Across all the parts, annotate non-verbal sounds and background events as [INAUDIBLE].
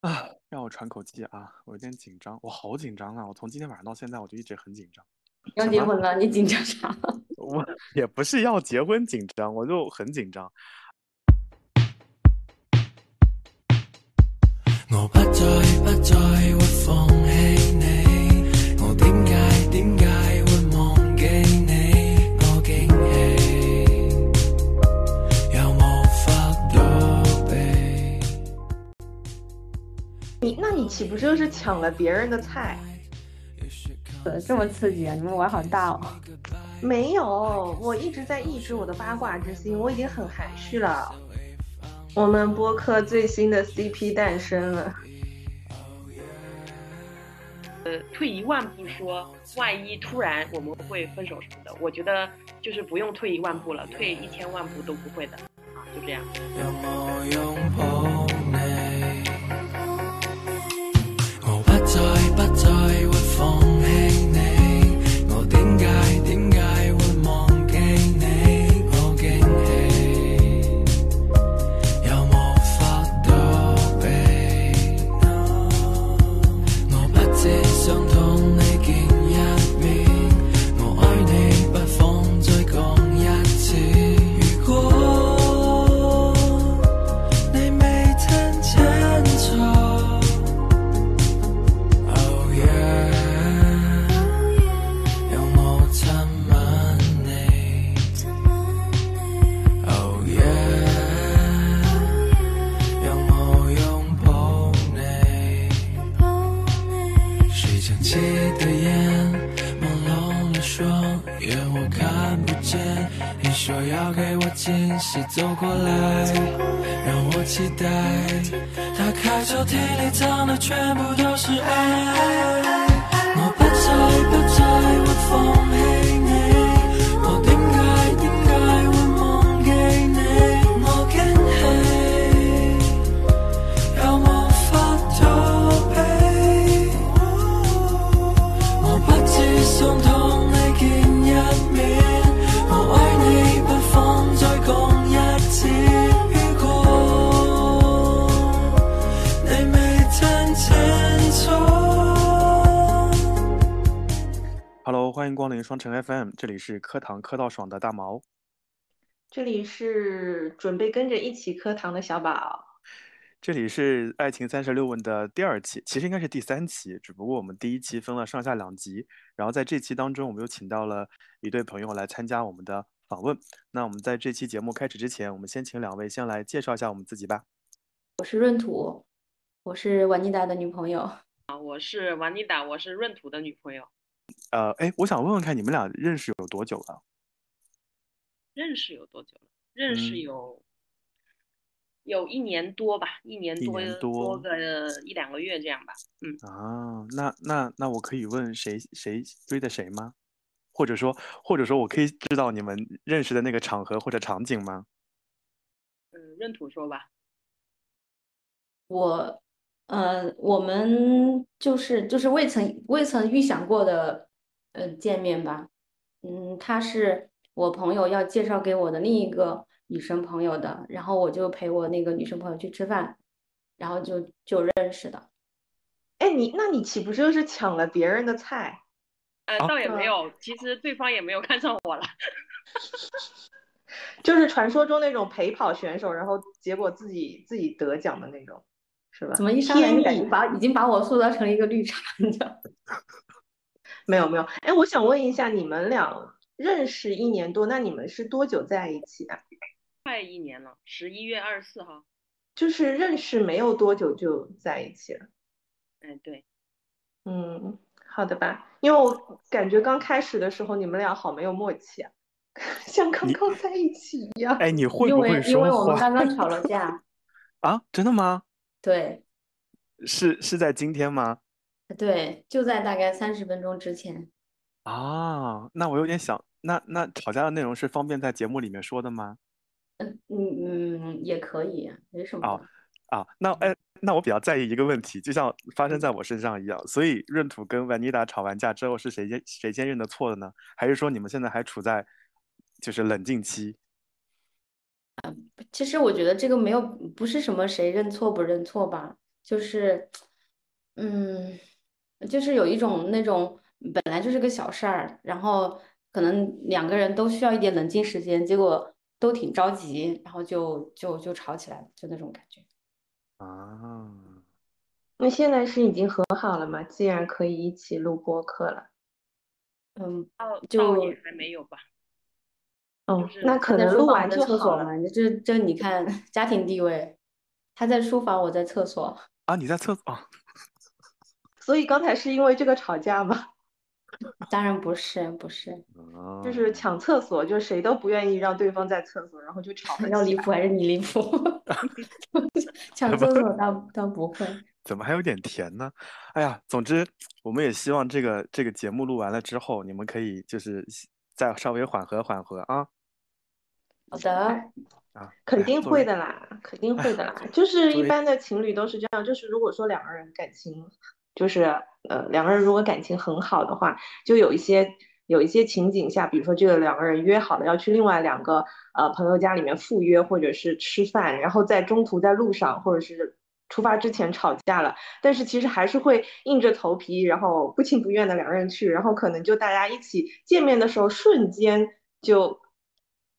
啊，让我喘口气啊！我有点紧张，我好紧张啊！我从今天晚上到现在，我就一直很紧张。要结婚了，你紧张啥？[LAUGHS] 我也不是要结婚紧张，我就很紧张。我不再不再会放弃你，你那你岂不是又是抢了别人的菜？这么刺激啊！你们玩好大哦。[LAUGHS] 没有，我一直在抑制我的八卦之心，我已经很含蓄了。我们播客最新的 CP 诞生了。呃，退一万步说，万一突然我们会分手什么的，我觉得就是不用退一万步了，退一千万步都不会的啊，就这样。说要给我惊喜，走过来，让我期待。打开抽屉里藏的全部都是爱。我不再不再会放弃欢迎光临双城 FM，这里是磕糖磕到爽的大毛。这里是准备跟着一起磕糖的小宝。这里是《爱情三十六问》的第二期，其实应该是第三期，只不过我们第一期分了上下两集。然后在这期当中，我们又请到了一对朋友来参加我们的访问。那我们在这期节目开始之前，我们先请两位先来介绍一下我们自己吧。我是闰土，我是瓦妮达的女朋友。啊，我是瓦妮达，我是闰土的女朋友。呃，哎，我想问问看，你们俩认识有多久了？认识有多久了？认识嗯有、有一年多吧，一年一多年多个一两个月这样吧。嗯，啊，那那那我可以问谁谁追的谁吗？或者说或者说我可以知道你们认识的那个场合或者场景吗？嗯，闰土说吧。我，呃，我们就是就是未曾未曾预想过的，呃，见面吧。嗯，他是我朋友要介绍给我的另一个女生朋友的，然后我就陪我那个女生朋友去吃饭，然后就就认识的。哎，你那你岂不是又是抢了别人的菜？呃，啊倒也没有，其实对方也没有看上我了。[LAUGHS] 就是传说中那种陪跑选手，然后结果自己自己得奖的那种，是吧？怎么一上来就感觉把已经把我塑造成了一个绿茶，你知道？没有没有。哎，我想问一下，你们俩认识一年多，那你们是多久在一起啊？快一年了，十一月二十四号。就是认识没有多久就在一起了。哎，对，嗯，好的吧，因为我感觉刚开始的时候你们俩好没有默契啊，[LAUGHS] 像刚刚在一起一样。哎，你会因不会说为因为我们刚刚吵了架，[LAUGHS] 啊？真的吗？对是是在今天吗？对，就在大概三十分钟之前。啊，那我有点想，那那吵架的内容是方便在节目里面说的吗？嗯嗯嗯，也可以，没什么哦的。啊，那哎，那我比较在意一个问题，就像发生在我身上一样。所以闰土跟万妮达吵完架之后，是谁先谁先认的错的呢？还是说你们现在还处在就是冷静期？其实我觉得这个没有不是什么谁认错不认错吧，就是，嗯，就是有一种那种本来就是个小事儿，然后可能两个人都需要一点冷静时间，结果都挺着急，然后就就就吵起来了，就那种感觉。啊，那现在是已经和好了吗？既然可以一起录播客了，嗯，倒就也还没有吧。哦就是，那可能录完就好了。厕所嘛，这这你看家庭地位，他在书房，我在厕所。啊，你在厕所啊？[LAUGHS] 所以刚才是因为这个吵架吗？[LAUGHS] 当然不是，不是，啊就是抢厕所，就谁都不愿意让对方在厕所，然后就吵了。要离谱还是你离谱？[LAUGHS] 抢厕所倒倒不会。怎么还有点甜呢？哎呀，总之我们也希望这个这个节目录完了之后，你们可以就是再稍微缓和缓和啊好的，啊！肯定会的啦，肯定会的啦。[LAUGHS] 就是一般的情侣都是这样，就是如果说两个人感情，就是呃两个人如果感情很好的话，就有一些有一些情景下，比如说这个两个人约好了要去另外两个呃朋友家里面赴约，或者是吃饭，然后在中途在路上或者是出发之前吵架了，但是其实还是会硬着头皮，然后不情不愿的两个人去，然后可能就大家一起见面的时候，瞬间就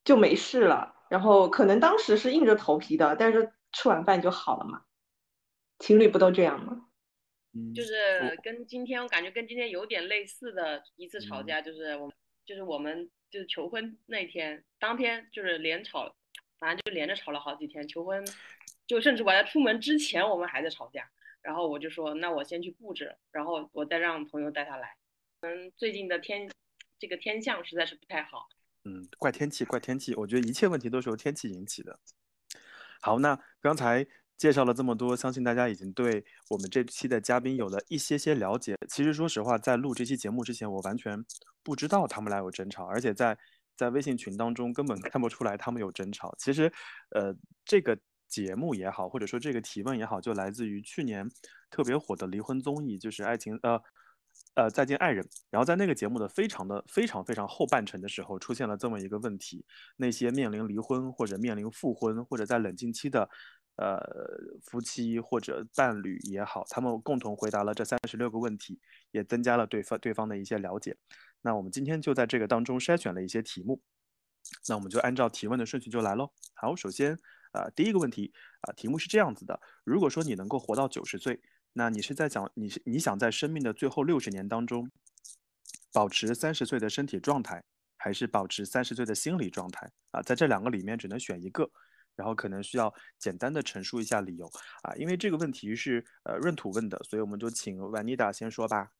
就没事了。然后可能当时是硬着头皮的，但是吃完饭就好了嘛。情侣不都这样吗？嗯，就是跟今天我感觉跟今天有点类似的一次吵嗯架，就是我们就是我们就是求婚那天，当天就是连吵，反正就连着吵了好几天。求婚就甚至我在出门之前我们还在吵架，然后我就说那我先去布置，然后我再让朋友带他来。嗯，最近的天这个天象实在是不太好，嗯，怪天气，怪天气，我觉得一切问题都是由天气引起的。好，那刚才介绍了这么多，相信大家已经对我们这期的嘉宾有了一些些了解。其实说实话，在录这期节目之前，我完全不知道他们俩有争吵，而且在在微信群当中根本看不出来他们有争吵。其实，呃，这个节目也好，或者说这个提问也好，就来自于去年特别火的离婚综艺，就是《爱情》呃。呃，再见爱人。然后在那个节目的非常的非常非常后半程的时候，出现了这么一个问题：那些面临离婚或者面临复婚或者在冷静期的呃夫妻或者伴侣也好，他们共同回答了这三十六个问题，也增加了对方对方的一些了解。那我们今天就在这个当中筛选了一些题目，那我们就按照提问的顺序就来喽。好，首先啊、第一个问题啊、题目是这样子的：如果说你能够活到九十岁。那你是在讲你是你想在生命的最后六十年当中，保持三十岁的身体状态，还是保持三十岁的心理状态啊？在这两个里面只能选一个，然后可能需要简单的陈述一下理由啊。因为这个问题是呃闰土问的，所以我们就请万妮达先说吧。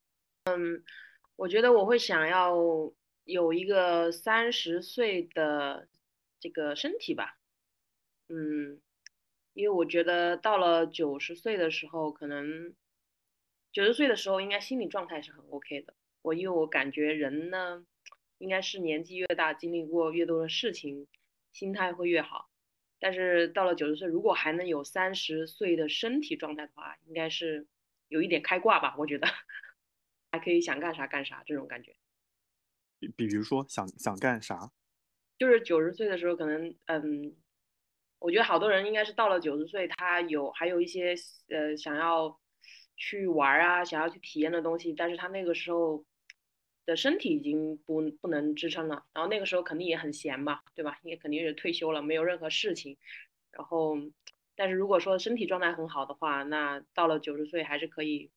嗯，我觉得我会想要有一个三十岁的这个身体吧，嗯。因为我觉得到了九十岁的时候，可能九十岁的时候应该心理状态是很 OK 的。我因为我感觉人呢，应该是年纪越大，经历过越多的事情，心态会越好。但是到了九十岁，如果还能有三十岁的身体状态的话，应该是有一点开挂吧。我觉得还可以想干啥干啥这种感觉。比比如说想想干啥？就是九十岁的时候，可能嗯。我觉得好多人应该是到了九十岁，他有还有一些呃想要去玩啊，想要去体验的东西，但是他那个时候的身体已经不不能支撑了，然后那个时候肯定也很闲嘛，对吧？也肯定是退休了，没有任何事情。然后，但是如果说身体状态很好的话，那到了九十岁还是可以，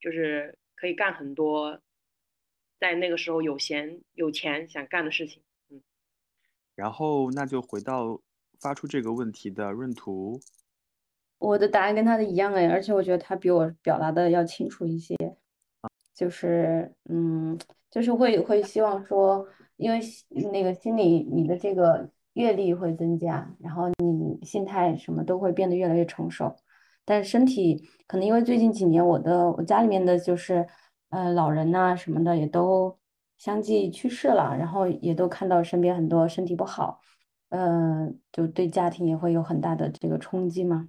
就是可以干很多在那个时候有闲有钱想干的事情。嗯，然后那就回到。发出这个问题的闰土，我的答案跟他的一样哎，而且我觉得他比我表达的要清楚一些，就是嗯，就是会会希望说，因为那个心理你的这个阅历会增加，然后你心态什么都会变得越来越成熟，但是身体可能因为最近几年我的我家里面的就是呃老人呐、什么的也都相继去世了，然后也都看到身边很多身体不好。呃，就对家庭也会有很大的这个冲击嘛，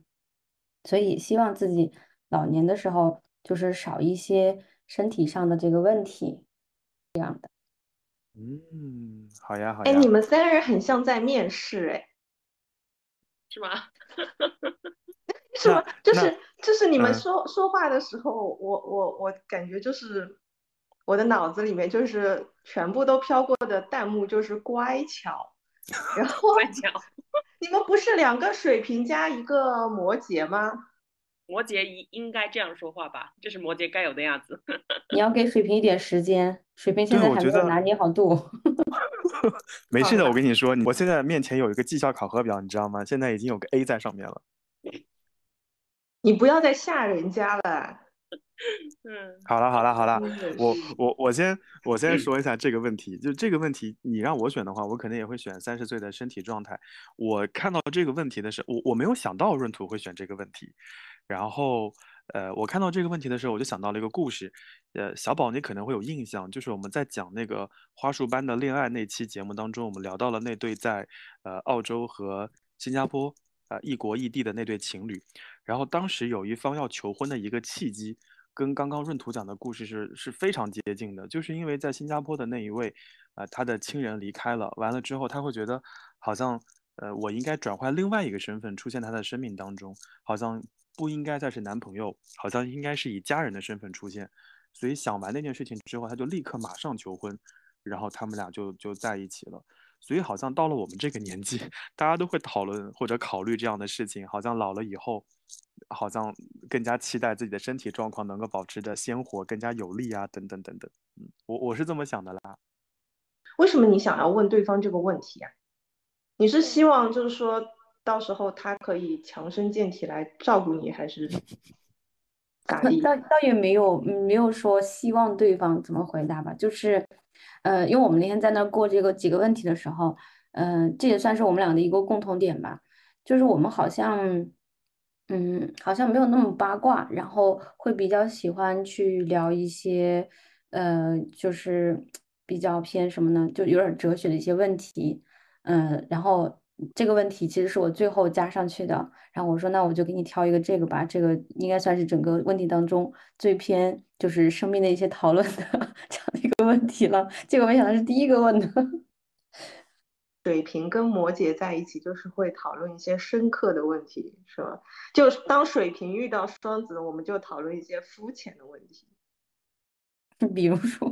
所以希望自己老年的时候就是少一些身体上的这个问题，这样的。嗯，好呀，好呀。哎，你们三人很像在面试，哎，是吗？[LAUGHS] 是吗？就是就是你们嗯说、说话的时候，我我我感觉就是我的脑子里面就是全部都飘过的弹幕就是乖巧，[LAUGHS] 然后 [LAUGHS] 你们不是两个水瓶加一个摩羯吗？摩羯应应该这样说话吧？这是摩羯该有的样子。[LAUGHS] 你要给水瓶一点时间，水瓶现在还没有拿捏好度。没事的，我跟你说，我现在面前有一个绩效考核表，你知道吗？现在已经有个 A 在上面了。你不要再吓人家了。[LAUGHS] 嗯，好了，好了，好了，我我我先我先说一下这个问题，就这个问题，你让我选的话，我肯定也会选三十岁的身体状态。我看到这个问题的时候，我我没有想到闰土会选这个问题，然后呃，我看到这个问题的时候，我就想到了一个故事，呃，小宝你可能会有印象，就是我们在讲那个花束般的恋爱那期节目当中，我们聊到了那对在呃澳洲和新加坡呃异国异地的那对情侣，然后当时有一方要求婚的一个契机。跟刚刚闰土讲的故事是是非常接近的，就是因为在新加坡的那一位，呃，他的亲人离开了，完了之后他会觉得好像，呃，我应该转换另外一个身份出现他的生命当中，好像不应该再是男朋友，好像应该是以家人的身份出现，所以想完那件事情之后，他就立刻马上求婚，然后他们俩就就在一起了。所以好像到了我们这个年纪，[LAUGHS] 大家都会讨论或者考虑这样的事情，好像老了以后，好像更加期待自己的身体状况能够保持着鲜活、更加有力啊，等等等等。嗯，我我是这么想的啦。为什么你想要问对方这个问题呀、你是希望就是说到时候他可以强身健体来照顾你，还是 [LAUGHS] 咋地？倒倒也没有嗯没有说希望对方怎么回答吧，就是，呃，因为我们那天在那儿过这个几个问题的时候，嗯、这也算是我们俩的一个共同点吧，就是我们好像，嗯，好像没有那么八卦，然后会比较喜欢去聊一些，呃，就是比较偏什么呢，就有点哲学的一些问题，嗯，然后这个问题其实是我最后加上去的。然后我说，那我就给你挑一个这个吧，这个应该算是整个问题当中最偏就是生命的一些讨论的 [LAUGHS] 这样的一个问题了。结果没想到是第一个问的。水瓶跟摩羯在一起，就是会讨论一些深刻的问题，是吧？就是当水瓶遇到双子，我们就讨论一些肤浅的问题。[LAUGHS] 比如说，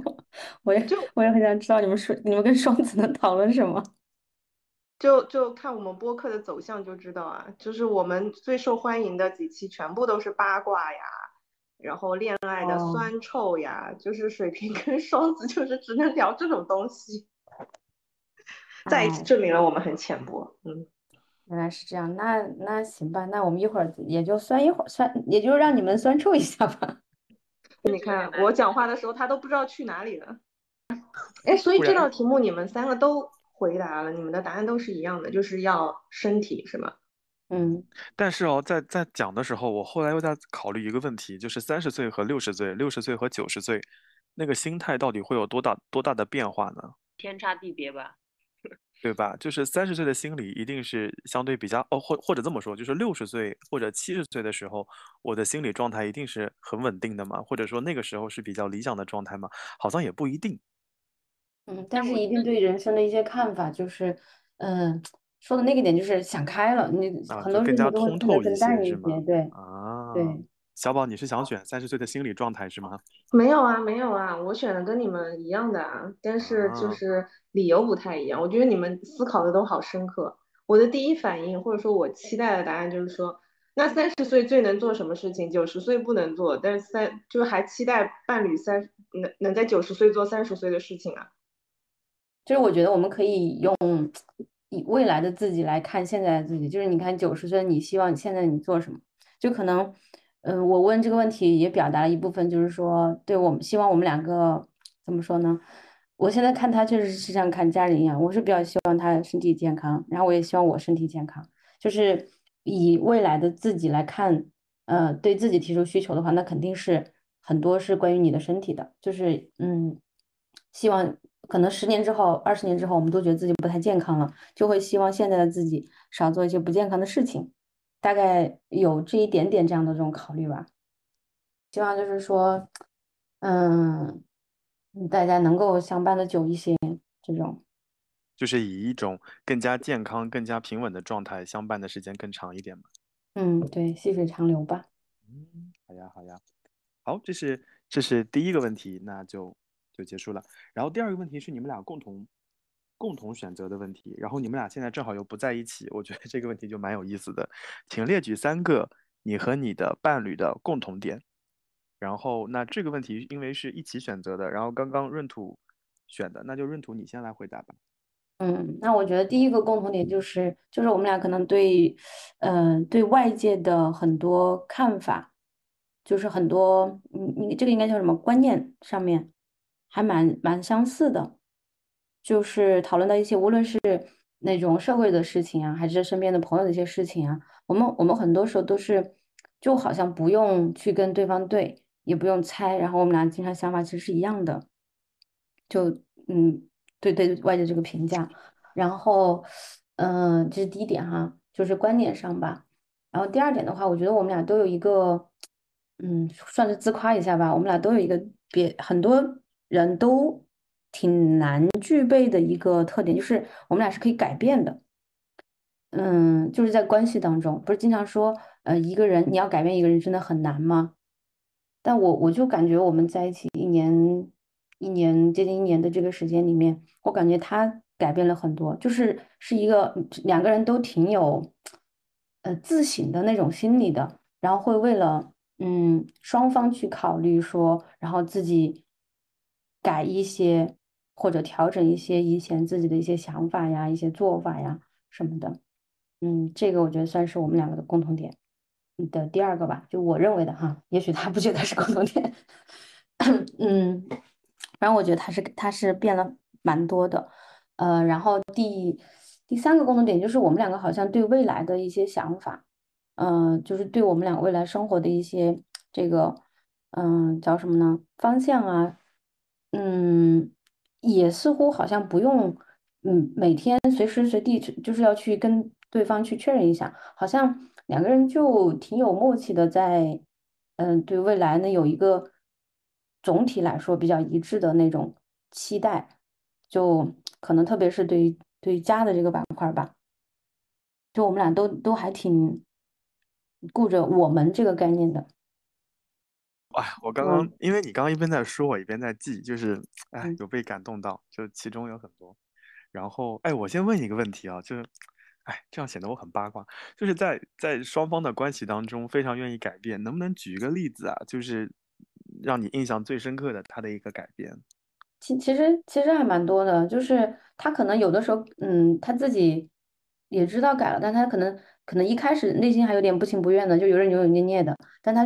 我也就我也很想知道你们说你们跟双子能讨论什么。就就看我们播客的走向就知道啊，就是我们最受欢迎的几期全部都是八卦呀，然后恋爱的哦酸臭呀，就是水瓶跟 [LAUGHS] 双子就是只能聊这种东西，再一次哎证明了我们很浅薄。嗯，原来是这样，那那行吧，那我们一会儿也就酸一会儿，酸也就让你们酸臭一下吧。[LAUGHS] 你看我讲话的时候，他都不知道去哪里了。[LAUGHS] 哎，所以这道题目你们三个都回答了，你们的答案都是一样的，就是要身体是吗？嗯，但是哦，在在讲的时候，我后来又在考虑一个问题，就是三十岁和六十岁，六十岁和九十岁，那个心态到底会有多大多大的变化呢？天差地别吧。[LAUGHS] 对吧？就是三十岁的心理一定是相对比较哦，或或者这么说，就是六十岁或者七十岁的时候，我的心理状态一定是很稳定的嘛，或者说那个时候是比较理想的状态嘛？好像也不一定。嗯，但是一定对人生的一些看法，就是，嗯，说的那个点就是想开了，你啊，很多事就更加情都会看得通透一更淡一些是吗？些，对啊，对。小宝，你是想选三十岁的心理状态是吗？[LAUGHS] 没有啊，没有啊，我选的跟你们一样的啊，但是就啊是理由不太一样。我觉得你们思考的都好深刻。我的第一反应或者说我期待的答案就是说，那三十岁最能做什么事情，九十岁不能做，但是三就是还期待伴侣三能能在九十岁做三十岁的事情啊。就是我觉得我们可以用以未来的自己来看现在的自己，就是你看九十岁，你希望现在你做什么？就可能，嗯，我问这个问题也表达了一部分，就是说，对我们希望我们两个怎么说呢？我现在看他确实是像看家人一样，我是比较希望他身体健康，然后我也希望我身体健康，就是以未来的自己来看，呃，对自己提出需求的话，那肯定是很多是关于你的身体的，就是嗯，希望可能十年之后、二十年之后，我们都觉得自己不太健康了，就会希望现在的自己少做一些不健康的事情，大概有这一点点这样的这种考虑吧。希望就是说，嗯，大家能够相伴的久一些，这种。就是以一种更加健康、更加平稳的状态相伴的时间更长一点嘛。嗯，对，细水长流吧。嗯，好呀，好呀，好，这是这是第一个问题，那就就结束了。然后第二个问题是你们俩共同共同选择的问题，然后你们俩现在正好又不在一起，我觉得这个问题就蛮有意思的。请列举三个你和你的伴侣的共同点。然后那这个问题因为是一起选择的，然后刚刚闰土选的，那就闰土你先来回答吧。嗯，那我觉得第一个共同点就是，就是我们俩可能对，嗯、对外界的很多看法，就是很多，你你这个应该叫什么观念上面，还蛮蛮相似的，就是讨论到一些无论是那种社会的事情啊，还是身边的朋友的一些事情啊，我们我们很多时候都是，就好像不用去跟对方对，也不用猜，然后我们俩经常想法其实是一样的。就嗯，对对外界这个评价，然后嗯、这是第一点哈，就是观点上吧。然后第二点的话，我觉得我们俩都有一个，嗯，算是自夸一下吧，我们俩都有一个别很多人都挺难具备的一个特点，就是我们俩是可以改变的。嗯，就是在关系当中，不是经常说，呃，一个人你要改变一个人真的很难吗？但我我就感觉我们在一起一年，一年接近一年的这个时间里面，我感觉他改变了很多，就是是一个两个人都挺有，呃，自省的那种心理的，然后会为了嗯双方去考虑说，然后自己改一些或者调整一些以前自己的一些想法呀、一些做法呀什么的。嗯，这个我觉得算是我们两个的共同点的第二个吧，就我认为的哈，也许他不觉得是共同点。[COUGHS] 嗯，反正我觉得他是他是变了蛮多的。呃，然后第第三个共同点就是我们两个好像对未来的一些想法，嗯、就是对我们俩未来生活的一些这个，嗯、叫什么呢？方向啊，嗯，也似乎好像不用，嗯，每天随时随地去就是要去跟对方去确认一下，好像两个人就挺有默契的在，嗯，对未来呢有一个总体来说比较一致的那种期待，就可能特别是对对家的这个板块吧，就我们俩都都还挺顾着我们这个概念的，哎，我刚刚嗯因为你刚刚一边在说，我一边在记，就是哎嗯有被感动到，就其中有很多。然后哎，我先问一个问题啊，就是哎这样显得我很八卦，就是在在双方的关系当中非常愿意改变，能不能举一个例子啊？就是让你印象最深刻的他的一个改变。其其实其实还蛮多的，就是他可能有的时候，嗯，他自己也知道改了，但他可能可能一开始内心还有点不情不愿的，就有点扭扭捏捏的，但他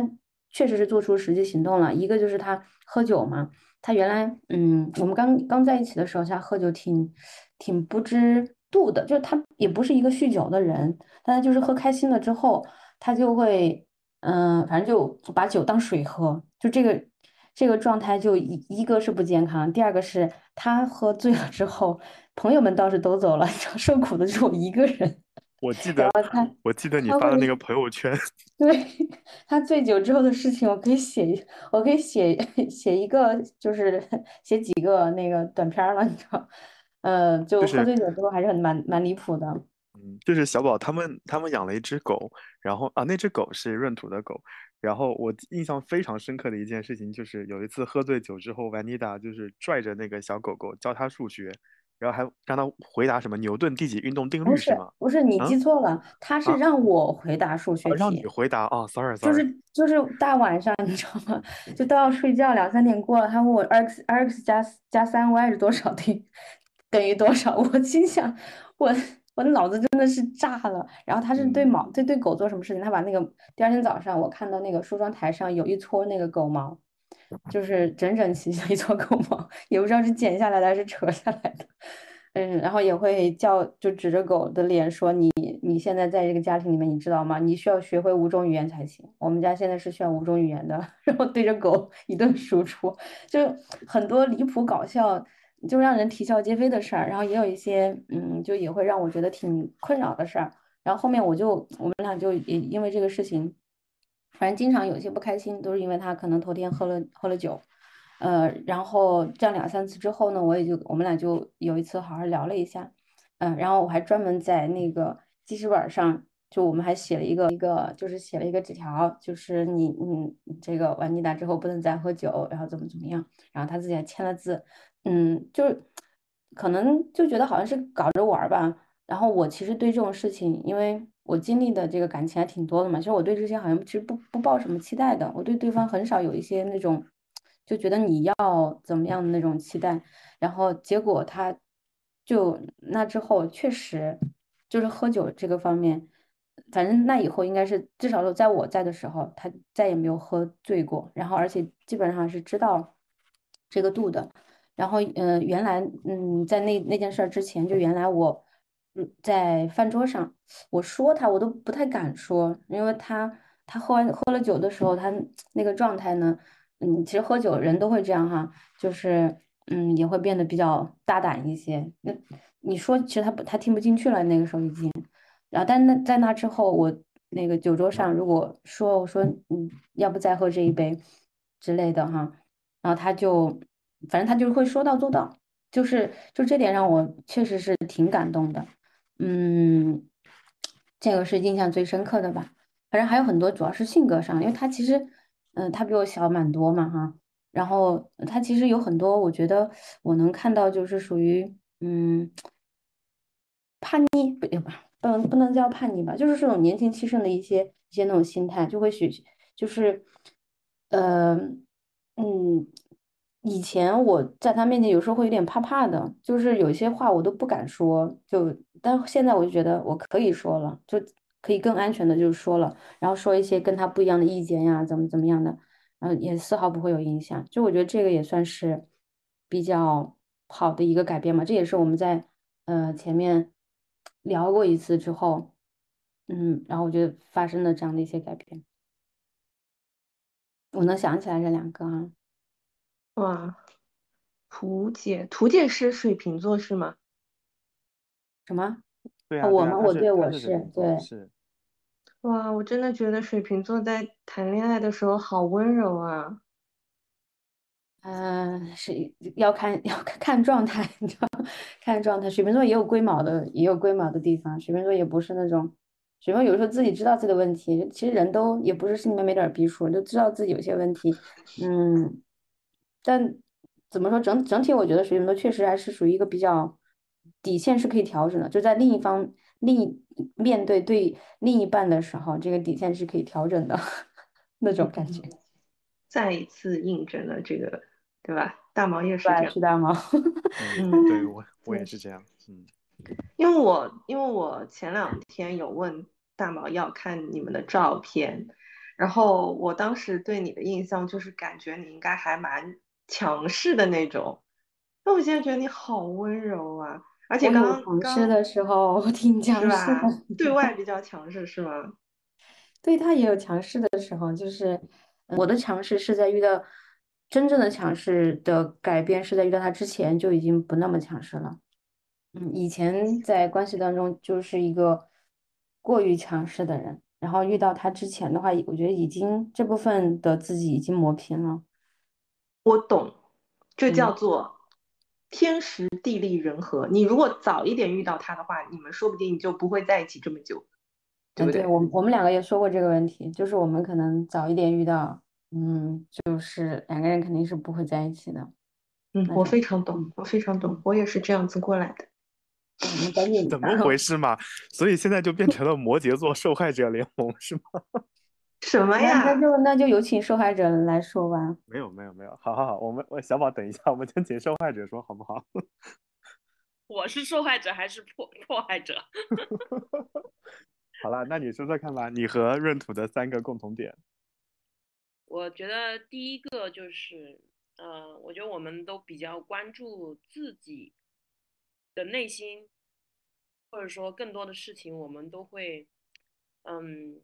确实是做出实际行动了。一个就是他喝酒嘛，他原来，嗯，我们刚刚在一起的时候，他喝酒挺挺不知度的，就是他也不是一个酗酒的人，但他就是喝开心了之后，他就会，嗯、反正就把酒当水喝，就这个这个状态就一一个是不健康，第二个是他喝醉了之后，朋友们倒是都走了，[LAUGHS] 受苦的就是我一个人。我记得我记得你发的那个朋友圈，[LAUGHS] 对，[LAUGHS] 他醉酒之后的事情，我可以写一，我可以写 [LAUGHS] 写一个，就是写几个那个短片儿了，你知道？呃，就就是喝醉酒之后还是很蛮蛮离谱的。嗯，就是小宝他们他们养了一只狗，然后啊那只狗是闰土的狗，然后我印象非常深刻的一件事情就是有一次喝醉酒之后，万妮达就是拽着那个小狗狗教它数学，然后还让他回答什么牛顿第几运动定律是吗？不是，你啊记错了，他是啊让我回答数学啊让你题。回答啊，sorry 就 sorry，就是就是大晚上，你知道吗？就都要睡觉，两三点过了，他问我 x x 加加三 y 是多少等于等于多少？[LAUGHS] 我心想，我我的脑子真的是炸了。然后他是对嗯毛对对狗做什么事情？他把那个第二天早上，我看到那个梳妆台上有一撮那个狗毛，就是整整齐齐的一撮狗毛，也不知道是剪下来的还是扯下来的。嗯，然后也会叫，就指着狗的脸说你你现在在这个家庭里面，你知道吗？你需要学会五种语言才行。我们家现在是需要五种语言的，[LAUGHS] 然后对着狗一顿输出，就很多离谱搞笑，就让人啼笑皆非的事儿，然后也有一些嗯，就也会让我觉得挺困扰的事儿。然后后面我就我们俩就也因为这个事情，反正经常有些不开心，都是因为他可能头天喝了喝了酒。呃，然后这样两三次之后呢，我也就我们俩就有一次好好聊了一下，嗯、然后我还专门在那个记事本上就我们还写了一个一个，就是写了一个纸条，就是你你这个玩妮达之后不能再喝酒，然后怎么怎么样，然后他自己还签了字，嗯，就是可能就觉得好像是搞着玩儿吧。然后我其实对这种事情，因为我经历的这个感情还挺多的嘛，其实我对这些好像其实不不抱什么期待的，我对对方很少有一些那种就觉得你要怎么样的那种期待。然后结果他就那之后确实就是喝酒这个方面。反正那以后应该是至少说在我在的时候，他再也没有喝醉过。然后而且基本上是知道这个度的。然后嗯，原来嗯，在那那件事之前，就原来我在饭桌上我说他，我都不太敢说，因为他他喝完喝了酒的时候，他 [SMACKS LIPS] 那个状态呢，嗯，其实喝酒人都会这样哈，就是嗯也会变得比较大胆一些。那你说其实他不他听不进去了，那个时候已经。然后，但那在那之后，我那个酒桌上，如果说我说嗯，要不再喝这一杯之类的哈，然后他就反正他就会说到做到，就是就这点让我确实是挺感动的，嗯，这个是印象最深刻的吧。反正还有很多，主要是性格上，因为他其实嗯，他比我小蛮多嘛哈，然后他其实有很多，我觉得我能看到就是属于嗯叛逆不不不能，不能叫叛逆吧，就是这种年轻气盛的一些一些那种心态，就会许就是，呃，嗯，以前我在他面前有时候会有点怕怕的，就是有些话我都不敢说，就但现在我就觉得我可以说了，就可以更安全的就说了，然后说一些跟他不一样的意见呀，怎么怎么样的，然后也丝毫不会有影响，就我觉得这个也算是比较好的一个改变嘛，这也是我们在呃前面。聊过一次之后，嗯，然后我觉得发生了这样的一些改变，我能想起来这两个啊。哇，图姐，图姐是水瓶座是吗？什么？对啊，我吗？我对我是对。是。哇，我真的觉得水瓶座在谈恋爱的时候好温柔啊。嗯，是要看要看看状态，[LAUGHS] 你知道，看状态。水瓶座也有龟毛的，也有龟毛的地方。水瓶座也不是那种，水瓶座有时候自己知道自己的问题。其实人都也不是心里面没点逼数，就知道自己有些问题。嗯，但怎么说整整体，我觉得水瓶座确实还是属于一个比较底线是可以调整的，就在另一方另一面对对另一半的时候，这个底线是可以调整的那种感觉。再一次印证了这个。对吧？大毛也是这样，是大毛。嗯，对我 [LAUGHS] 我也是这样。嗯，因为我因为我前两天有问大毛要看你们的照片，然后我当时对你的印象就是感觉你应该还蛮强势的那种。那我现在觉得你好温柔啊，而且刚刚强势的时候挺强势的，对外比较强势是吗？[LAUGHS] 对他也有强势的时候，就是我的强势是在遇到。真正的强势的改变是在遇到他之前就已经不那么强势了。嗯，以前在关系当中就是一个过于强势的人，然后遇到他之前的话，我觉得已经这部分的自己已经磨平了。我懂，这叫做天时地利人和。你如果早一点遇到他的话，你们说不定你就不会在一起这么久，对不对？我我们两个也说过这个问题，就是我们可能早一点遇到。嗯，就是两个人肯定是不会在一起的。嗯，我非常懂，我非常懂，我也是这样子过来的。[LAUGHS] 我们赶紧怎么回事嘛？所以现在就变成了摩羯座受害者联盟是吗？什么呀？那就那就有请受害者来说吧。没有没有没有，好好好，我们我小宝等一下，我们先请受害者说好不好？[LAUGHS] 我是受害者还是破破害者？[LAUGHS] 好了，那你说说看吧，你和闰土的三个共同点。我觉得第一个就是，呃，我觉得我们都比较关注自己的内心，或者说更多的事情，我们都会，嗯，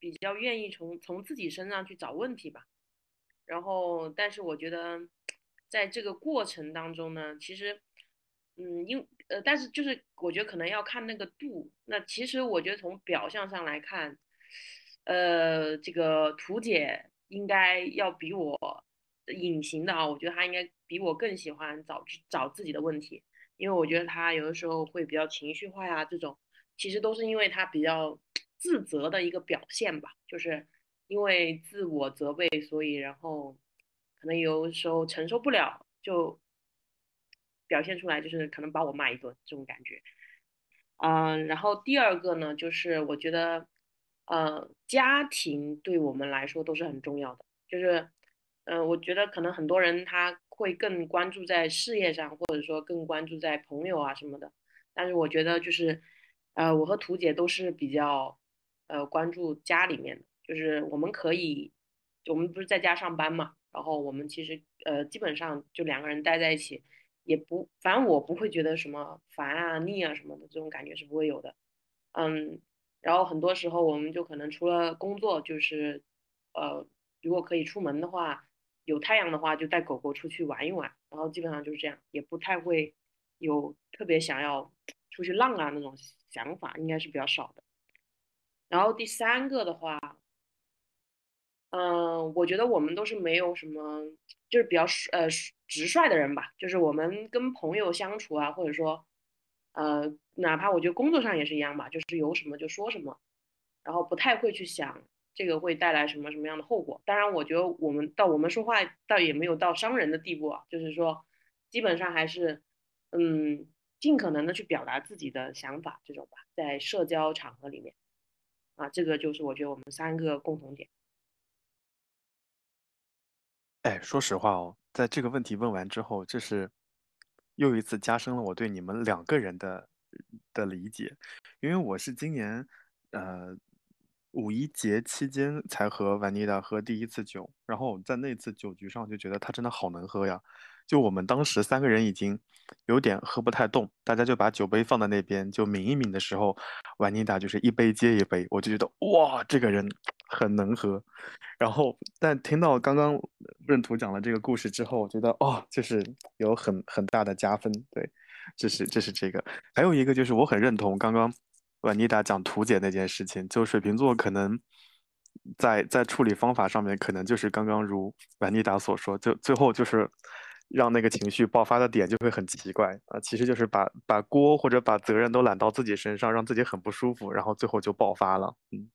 比较愿意从从自己身上去找问题吧。然后，但是我觉得，在这个过程当中呢，其实，嗯，因呃，但是就是我觉得可能要看那个度。那其实我觉得从表象上来看，呃，这个图姐。应该要比我隐形的啊，我觉得他应该比我更喜欢找去找自己的问题，因为我觉得他有的时候会比较情绪化呀，这种其实都是因为他比较自责的一个表现吧，就是因为自我责备，所以然后可能有时候承受不了，就表现出来，就是可能把我骂一顿这种感觉。嗯，然后第二个呢，就是我觉得，呃，家庭对我们来说都是很重要的。就是，嗯、我觉得可能很多人他会更关注在事业上，或者说更关注在朋友啊什么的。但是我觉得就是，呃，我和图姐都是比较，呃，关注家里面的。就是我们可以，我们不是在家上班嘛，然后我们其实呃基本上就两个人待在一起，也不，反正我不会觉得什么烦啊、腻啊什么的，这种感觉是不会有的。嗯，然后很多时候我们就可能除了工作，就是呃，如果可以出门的话，有太阳的话就带狗狗出去玩一玩，然后基本上就是这样，也不太会有特别想要出去浪啊那种想法，应该是比较少的。然后第三个的话，嗯，我觉得我们都是没有什么，就是比较呃直率的人吧。就是我们跟朋友相处啊，或者说，呃，哪怕我觉得工作上也是一样吧，就是有什么就说什么，然后不太会去想这个会带来什么什么样的后果。当然，我觉得我们到我们说话倒也没有到伤人的地步啊，就是说，基本上还是，嗯，尽可能的去表达自己的想法这种吧，在社交场合里面，啊，这个就是我觉得我们三个共同点。哎，说实话哦，在这个问题问完之后，这是又一次加深了我对你们两个人的的理解，因为我是今年呃五一节期间才和瓦妮达喝第一次酒，然后在那次酒局上就觉得他真的好能喝呀，就我们当时三个人已经有点喝不太动，大家就把酒杯放在那边就抿一抿的时候，瓦妮达就是一杯接一杯，我就觉得哇，这个人很能喝。然后，但听到刚刚闰土讲了这个故事之后，我觉得哦，就是有很很大的加分。对，这是这是这个。还有一个就是我很认同刚刚瓦妮达讲图解那件事情，就水瓶座可能在在处理方法上面，可能就是刚刚如瓦妮达所说，就最后就是让那个情绪爆发的点就会很奇怪啊，其实就是把把锅或者把责任都揽到自己身上，让自己很不舒服，然后最后就爆发了。嗯。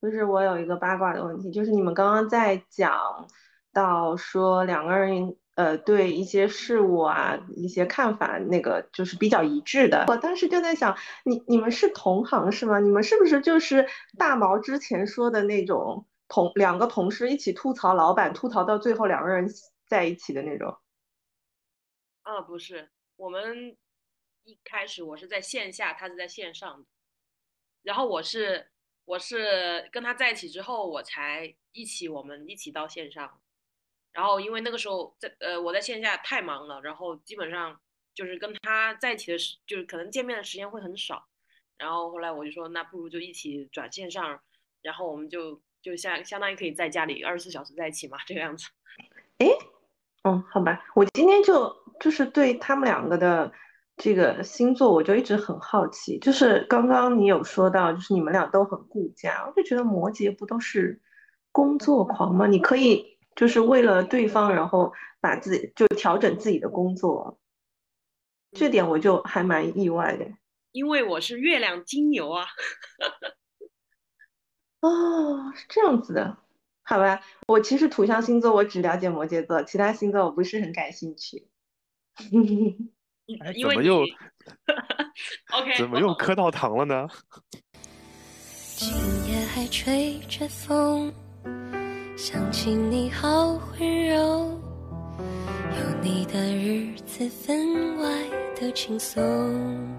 就是我有一个八卦的问题，就是你们刚刚在讲到说两个人呃对一些事物啊一些看法那个就是比较一致的，我当时就在想，你你们是同行是吗？你们是不是就是大毛之前说的那种同两个同事一起吐槽老板，吐槽到最后两个人在一起的那种？啊，不是，我们一开始我是在线下，他是在线上的，然后我是。我是跟他在一起之后，我才一起我们一起到线上，然后因为那个时候在呃我在线下太忙了，然后基本上就是跟他在一起的时，就是可能见面的时间会很少，然后后来我就说那不如就一起转线上，然后我们就就相相当于可以在家里二十四小时在一起嘛，这个样子。哎，嗯，好吧，我今天就就是对他们两个的。这个星座我就一直很好奇，就是刚刚你有说到，就是你们俩都很顾家，我就觉得摩羯不都是工作狂吗？你可以就是为了对方，然后把自己就调整自己的工作，这点我就还蛮意外的。因为我是月亮金牛啊。[LAUGHS] 哦，是这样子的，好吧。我其实土象星座我只了解摩羯座，其他星座我不是很感兴趣。哎，怎么又？[LAUGHS] OK，怎么又磕到糖了呢？[LAUGHS] 今夜还吹着风，想起你好温柔，有你的日子分外的轻松，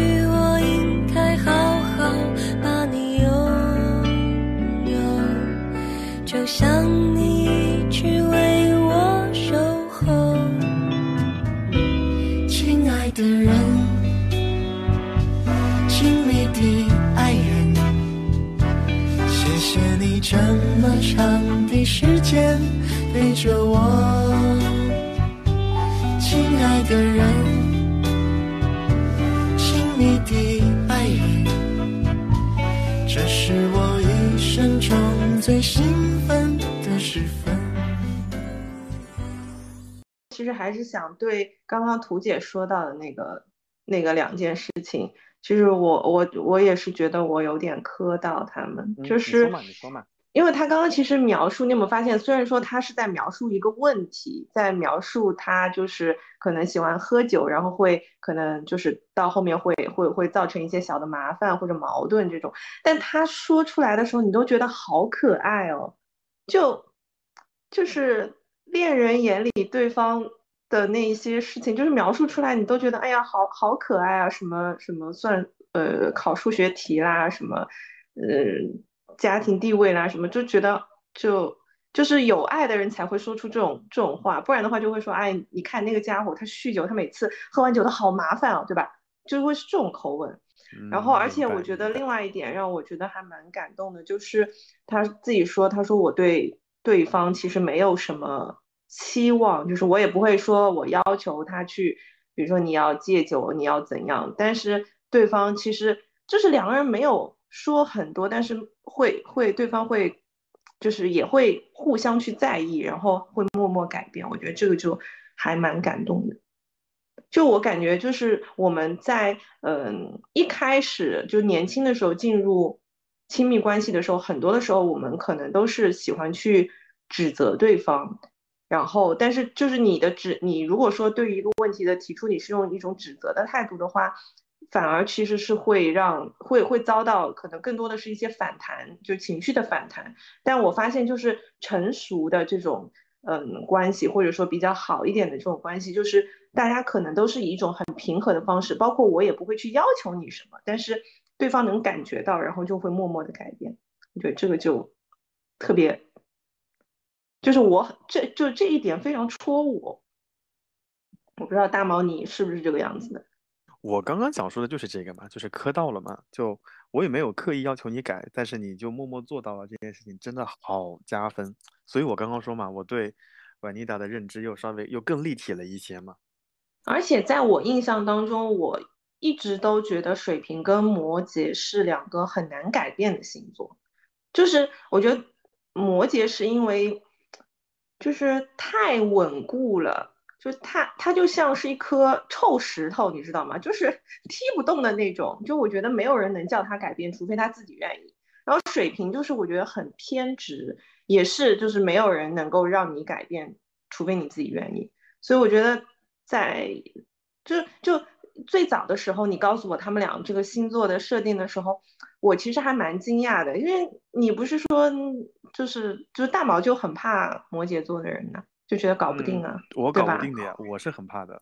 陪着我，亲爱的人，亲密的爱人，这是我一生中最兴奋的时分。其实还是想对刚刚图姐说到的那个那个两件事情，其实我我我也是觉得我有点磕到他们，嗯就是你说嘛，你说嘛。因为他刚刚其实描述，你有没有发现，虽然说他是在描述一个问题，在描述他就是可能喜欢喝酒，然后会可能就是到后面会会会造成一些小的麻烦或者矛盾这种，但他说出来的时候，你都觉得好可爱哦，就就是恋人眼里对方的那一些事情，就是描述出来，你都觉得哎呀，好好可爱啊，什么什么算呃考数学题啦，什么呃家庭地位啦，什么就觉得就就是有爱的人才会说出这种这种话，不然的话就会说，哎，你看那个家伙他酗酒，他每次喝完酒都好麻烦哦，对吧？就会是这种口吻。然后，嗯而且我觉得另外一点让我觉得还蛮感动的，就是他自己说，他说我对对方其实没有什么期望，就是我也不会说我要求他去，比如说你要戒酒，你要怎样，但是对方其实就是两个人没有说很多，但是会会对方会就是也会互相去在意，然后会默默改变，我觉得这个就还蛮感动的。就我感觉，就是我们在嗯一开始就年轻的时候进入亲密关系的时候，很多的时候我们可能都是喜欢去指责对方，然后但是就是你的指，你如果说对于一个问题的提出，你是用一种指责的态度的话，反而其实是会让会会遭到可能更多的是一些反弹，就情绪的反弹。但我发现就是成熟的这种嗯关系，或者说比较好一点的这种关系，就是大家可能都是以一种很平和的方式，包括我也不会去要求你什么，但是对方能感觉到，然后就会默默的改变。我觉得这个就特别，就是我这就这一点非常戳我。我不知道大毛你是不是这个样子的？我刚刚讲述的就是这个嘛，就是磕到了嘛，就我也没有刻意要求你改，但是你就默默做到了这件事情，真的好加分。所以我刚刚说嘛，我对婉妮达的认知又稍微又更立体了一些嘛。而且在我印象当中，我一直都觉得水瓶跟摩羯是两个很难改变的星座。就是我觉得摩羯是因为就是太稳固了，就它它就像是一颗臭石头，你知道吗？就是 [LAUGHS] 踢不动的那种。就我觉得没有人能叫他改变，除非他自己愿意。然后水瓶就是我觉得很偏执，也是就是没有人能够让你改变，除非你自己愿意。所以我觉得在就就最早的时候，你告诉我他们俩这个星座的设定的时候，我其实还蛮惊讶的，因为你不是说就是就是大毛就很怕摩羯座的人呢，就觉得搞不定啊，嗯我搞不定的呀，我是很怕的。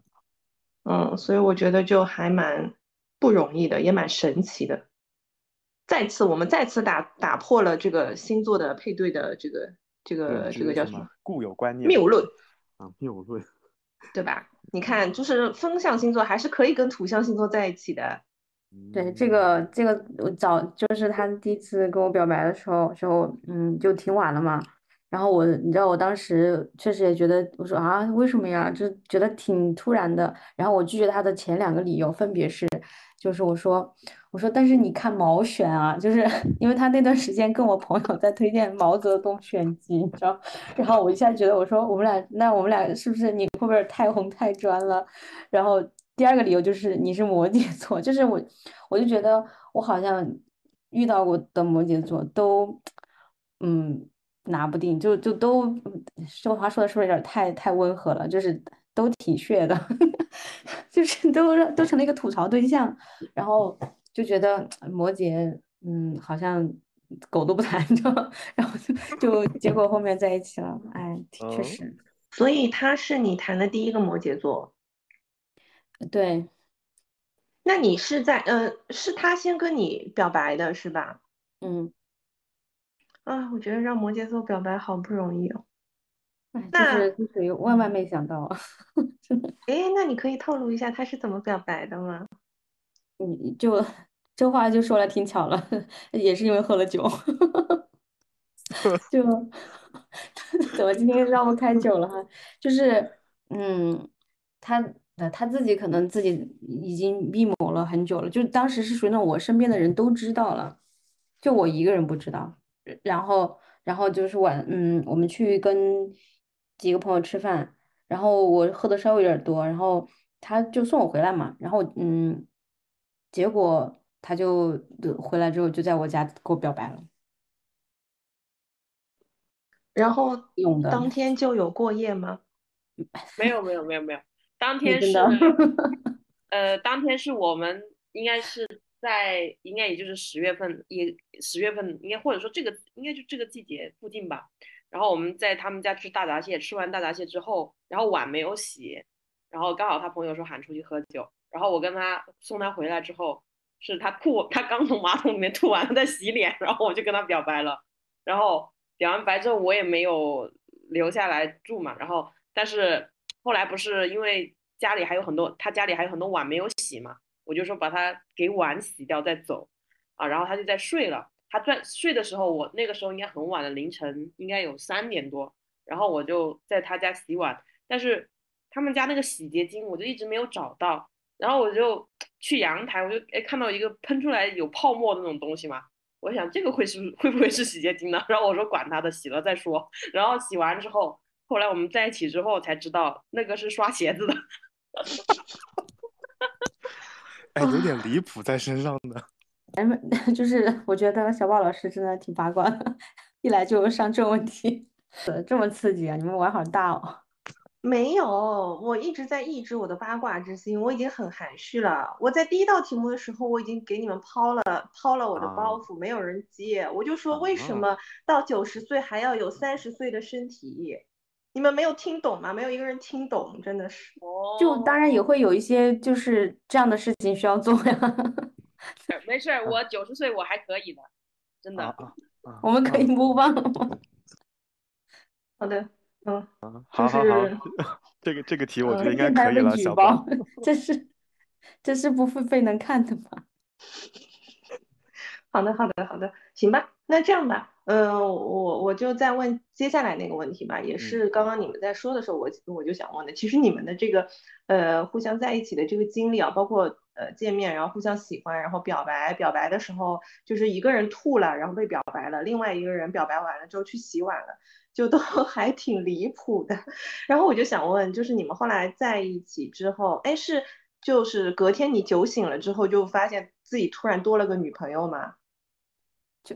嗯，所以我觉得就还蛮不容易的，也蛮神奇的。再次，我们再次打打破了这个星座的配对的这个这个这个叫什么？固有观念谬论，啊，谬论。对吧？[LAUGHS] 你看，就是风象星座还是可以跟土象星座在一起的。对这个这个，我早就是他第一次跟我表白的时候，时候嗯就挺晚了嘛。然后我你知道我当时确实也觉得，我说啊为什么呀？就觉得挺突然的。然后我拒绝他的前两个理由分别是，就是我说我说但是你看毛选啊，就是 [LAUGHS] 因为他那段时间跟我朋友在推荐毛泽东选集，你知道。然后我一下觉得我说我们俩那我们俩是不是你会不会太红太专了？然后第二个理由就是你是摩羯座，就是我我就觉得我好像遇到过的摩羯座都嗯拿不定，就就都嗯这话说的是不是有点太太温和了？就是都体恤的，[LAUGHS] 就是都都成了一个吐槽对象，然后就觉得摩羯嗯好像狗都不谈，[LAUGHS] 就然后就就结果后面在一起了，哎，确哦实所以他是你谈的第一个摩羯座。对。那你是在呃，是他先跟你表白的是吧？嗯，啊，我觉得让摩羯座表白好不容易哦。哎，就那是就属于万万没想到，[LAUGHS] 真的，诶，那你可以透露一下他是怎么表白的吗？你就这话就说来挺巧了，也是因为喝了酒。[LAUGHS] 就 [LAUGHS] 怎么今天绕不开酒了哈？就是嗯，他呃他自己可能自己已经密谋了很久了，就当时是属于那种我身边的人都知道了，就我一个人不知道。然后然后就是晚嗯，我们去跟几个朋友吃饭，然后我喝的稍微有点多，然后他就送我回来嘛，然后嗯，结果他就回来之后就在我家给我表白了。然后 [LAUGHS] 用的当天就有过夜吗？[LAUGHS] 没有没有没有没有，当你天是真的 [LAUGHS] 呃，当天是我们应该是在应该也就是十月份，也十月份应该或者说这个应该就这个季节附近吧。然后我们在他们家吃大闸蟹，吃完大闸蟹之后，然后碗没有洗，然后刚好他朋友说喊出去喝酒，然后我跟他送他回来之后，是他吐，他刚从马桶里面吐完，他在洗脸，然后我就跟他表白了，然后表完白之后我也没有留下来住嘛，然后但是后来不是因为家里还有很多，他家里还有很多碗没有洗嘛，我就说把他给碗洗掉再走，啊，然后他就在睡了。他在睡的时候，我那个时候应该很晚了，凌晨应该有三点多，然后我就在他家洗碗，但是他们家那个洗洁精我就一直没有找到，然后我就 [TSK] 去阳台，我就哎看到一个喷出来有泡沫的那种东西嘛，我想这个会是 [LAUGHS] 会不会是洗洁精呢？然后我说管他的，洗了再说。然后洗完之后，后来我们在一起之后才知道那个是刷鞋子的。[LAUGHS] 哎，有点离谱在身上的。[LAUGHS] 哎 [LAUGHS] 就是我觉得小宝老师真的挺八卦的，一来就上这种问题，呃这么刺激啊！你们玩好大哦。没有，我一直在抑制我的八卦之心，我已经很含蓄了。我在第一道题目的时候，我已经给你们抛了抛了我的包袱，没有人接，我就说为什么到九十岁还要有三十岁的身体？你们没有听懂吗？没有一个人听懂，真的是。就当然也会有一些就是这样的事情需要做呀。[LAUGHS] 没事儿，我九十岁我还可以的，真的。啊 [LAUGHS] 啊啊！我们可以了吗？[LAUGHS] 好的，嗯，好好好就是，这个这个题我觉呃得应该可以了，举报小宝。，这是这是不付费能看的吗？好的，好的，好的，行吧。那这样吧，嗯、我我就再问接下来那个问题吧，也嗯是刚刚你们在说的时候，我我就想问的。其实你们的这个呃互相在一起的这个经历啊，包括呃见面，然后互相喜欢，然后表白，表白的时候就是一个人吐了，然后被表白了，另外一个人表白完了之后去洗碗了，就都 [LAUGHS] 还挺离谱的。然后我就想问，就是你们后来在一起之后，哎，是就是隔天你酒醒了之后就发现自己突然多了个女朋友吗？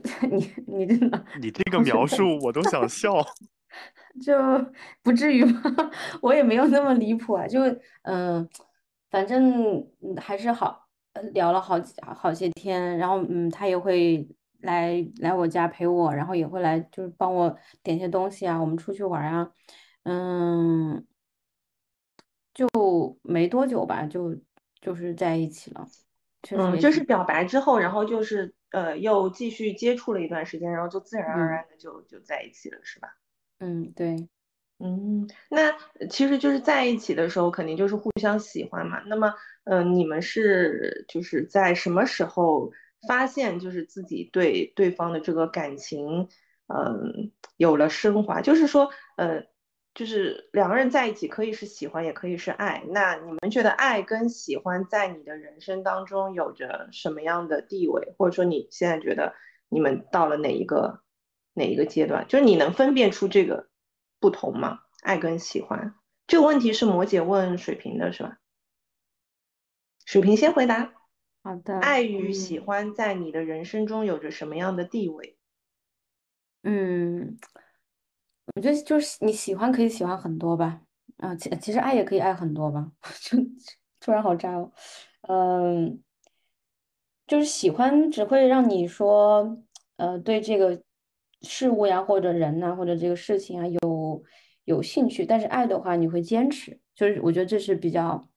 就 [LAUGHS] 你你真的你这个描述我都想笑。[LAUGHS] 就不至于吧，[LAUGHS] 我也没有那么离谱啊，就嗯、反正嗯还是好呃聊了好几好些天，然后嗯，他也会来来我家陪我，然后也会来就是帮我点些东西啊，我们出去玩啊，嗯，就没多久吧，就就是在一起了，嗯，就是表白之后，然后就是呃又继续接触了一段时间，然后就自然而嗯然的就就在一起了，是吧？嗯对。嗯，那呃其实就是在一起的时候，肯定就是互相喜欢嘛。那么，嗯、你们是就是在什么时候发现就是自己对对方的这个感情，嗯、有了升华？就是说，呃，就是两个人在一起可以是喜欢，也可以是爱。那你们觉得爱跟喜欢在你的人生当中有着什么样的地位？或者说你现在觉得你们到了哪一个哪一个阶段？就是你能分辨出这个不同吗？爱跟喜欢这个问题是摩羯问水瓶的是吧？水瓶先回答，好的，爱与喜嗯欢在你的人生中有着什么样的地位？嗯，我觉得就是你喜欢可以喜欢很多吧，啊，其其实爱也可以爱很多吧，[LAUGHS] 就突然好炸哦，嗯，就是喜欢只会让你说，呃，对这个事物呀，或者人呐、或者这个事情啊有有兴趣，但是爱的话你会坚持，就是我觉得这是比较。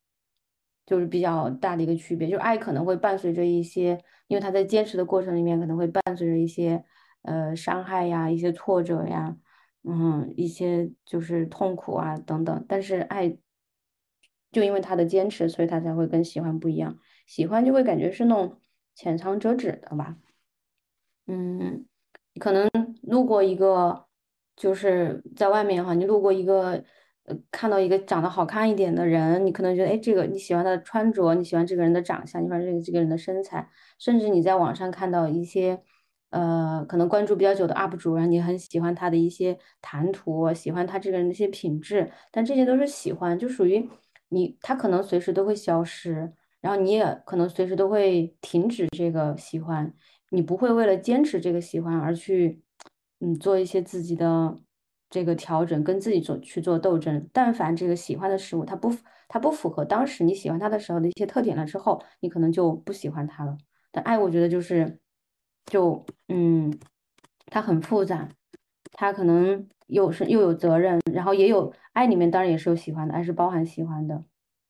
就是比较大的一个区别，就是爱可能会伴随着一些，因为他在坚持的过程里面可能会伴随着一些呃伤害呀、一些挫折呀，嗯，一些就是痛苦啊等等。但是爱就因为他的坚持，所以他才会跟喜欢不一样。喜欢就会感觉是那种浅尝辄止的吧，嗯，可能路过一个，就是在外面哈，你路过一个，呃，看到一个长得好看一点的人，你可能觉得，哎，这个你喜欢他的穿着，你喜欢这个人的长相，你喜欢这个这个人的身材，甚至你在网上看到一些，呃，可能关注比较久的 UP 主，然后你很喜欢他的一些谈吐，喜欢他这个人的一些品质，但这些都是喜欢，就属于你，他可能随时都会消失，然后你也可能随时都会停止这个喜欢。你不会为了坚持这个喜欢而去，嗯，做一些自己的这个调整，跟自己做去做斗争。但凡这个喜欢的事物，它不它不符合当时你喜欢它的时候的一些特点了之后，你可能就不喜欢它了。但爱，我觉得就是，就嗯，它很复杂，它可能又是又有责任，然后也有爱里面当然也是有喜欢的，爱是包含喜欢的。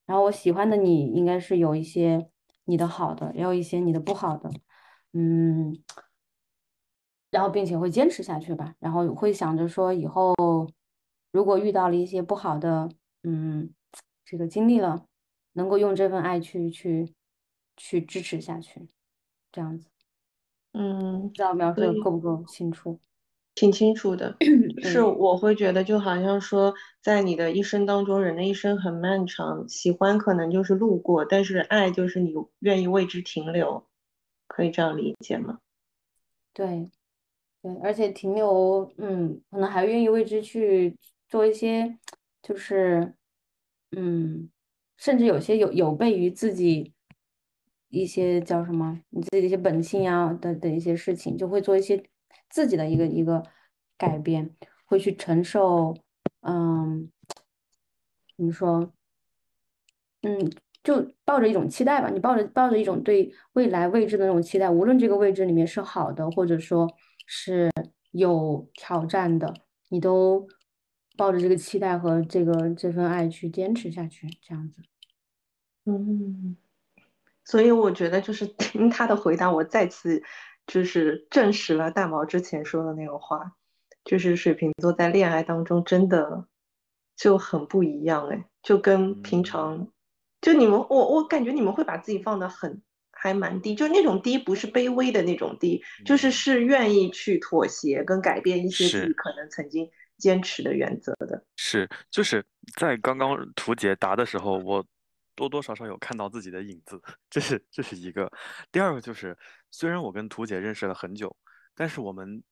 然后我喜欢的你应该是有一些你的好的，也有一些你的不好的。嗯，然后并且会坚持下去吧，然后会想着说以后如果遇到了一些不好的，嗯，这个经历了，能够用这份爱去去去支持下去，这样子。嗯，不知道描述的够不够清楚？挺清楚的，[CLEARS THROAT] 是我会觉得就好像说，在你的一生当中，人的一生很漫长，喜欢可能就是路过，但是爱就是你愿意为之停留。可以这样理解吗？对，对，而且停留，嗯，可能还愿意为之去做一些，就是，嗯，甚至有些有有悖于自己一些叫什么，你自己的一些本性啊的的一些事情，就会做一些自己的一个一个改变，会去承受，嗯，怎么说，嗯。就抱着一种期待吧，你抱着抱着一种对未来未知的那种期待，无论这个未知里面是好的，或者说是有挑战的，你都抱着这个期待和这个这份爱去坚持下去，这样子。嗯，所以我觉得就是听他的回答，我再次就是证实了大毛之前说的那个话，就是水瓶座在恋爱当中真的就很不一样哎，就跟平常。就你们，我我感觉你们会把自己放的很还蛮低，就那种低不是卑微的那种低，就是是愿意去妥协跟改变一些自己可能曾经坚持的原则的。是，就是在刚刚图解答的时候，我多多少少有看到自己的影子，[LAUGHS] 这是这是一个。第二个就是，虽然我跟图姐认识了很久，但是我们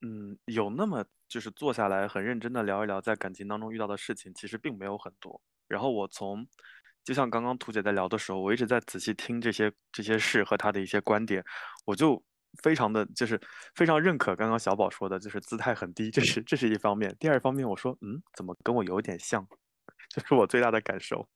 嗯有那么就是坐下来很认真的聊一聊在感情当中遇到的事情，其实并没有很多。然后我从就像刚刚图姐在聊的时候，我一直在仔细听这些这些事和她的一些观点，我就非常的就是非常认可刚刚小宝说的，就是姿态很低，这是这是一方面。第二方面，我说嗯，怎么跟我有点像？[LAUGHS] 这是我最大的感受。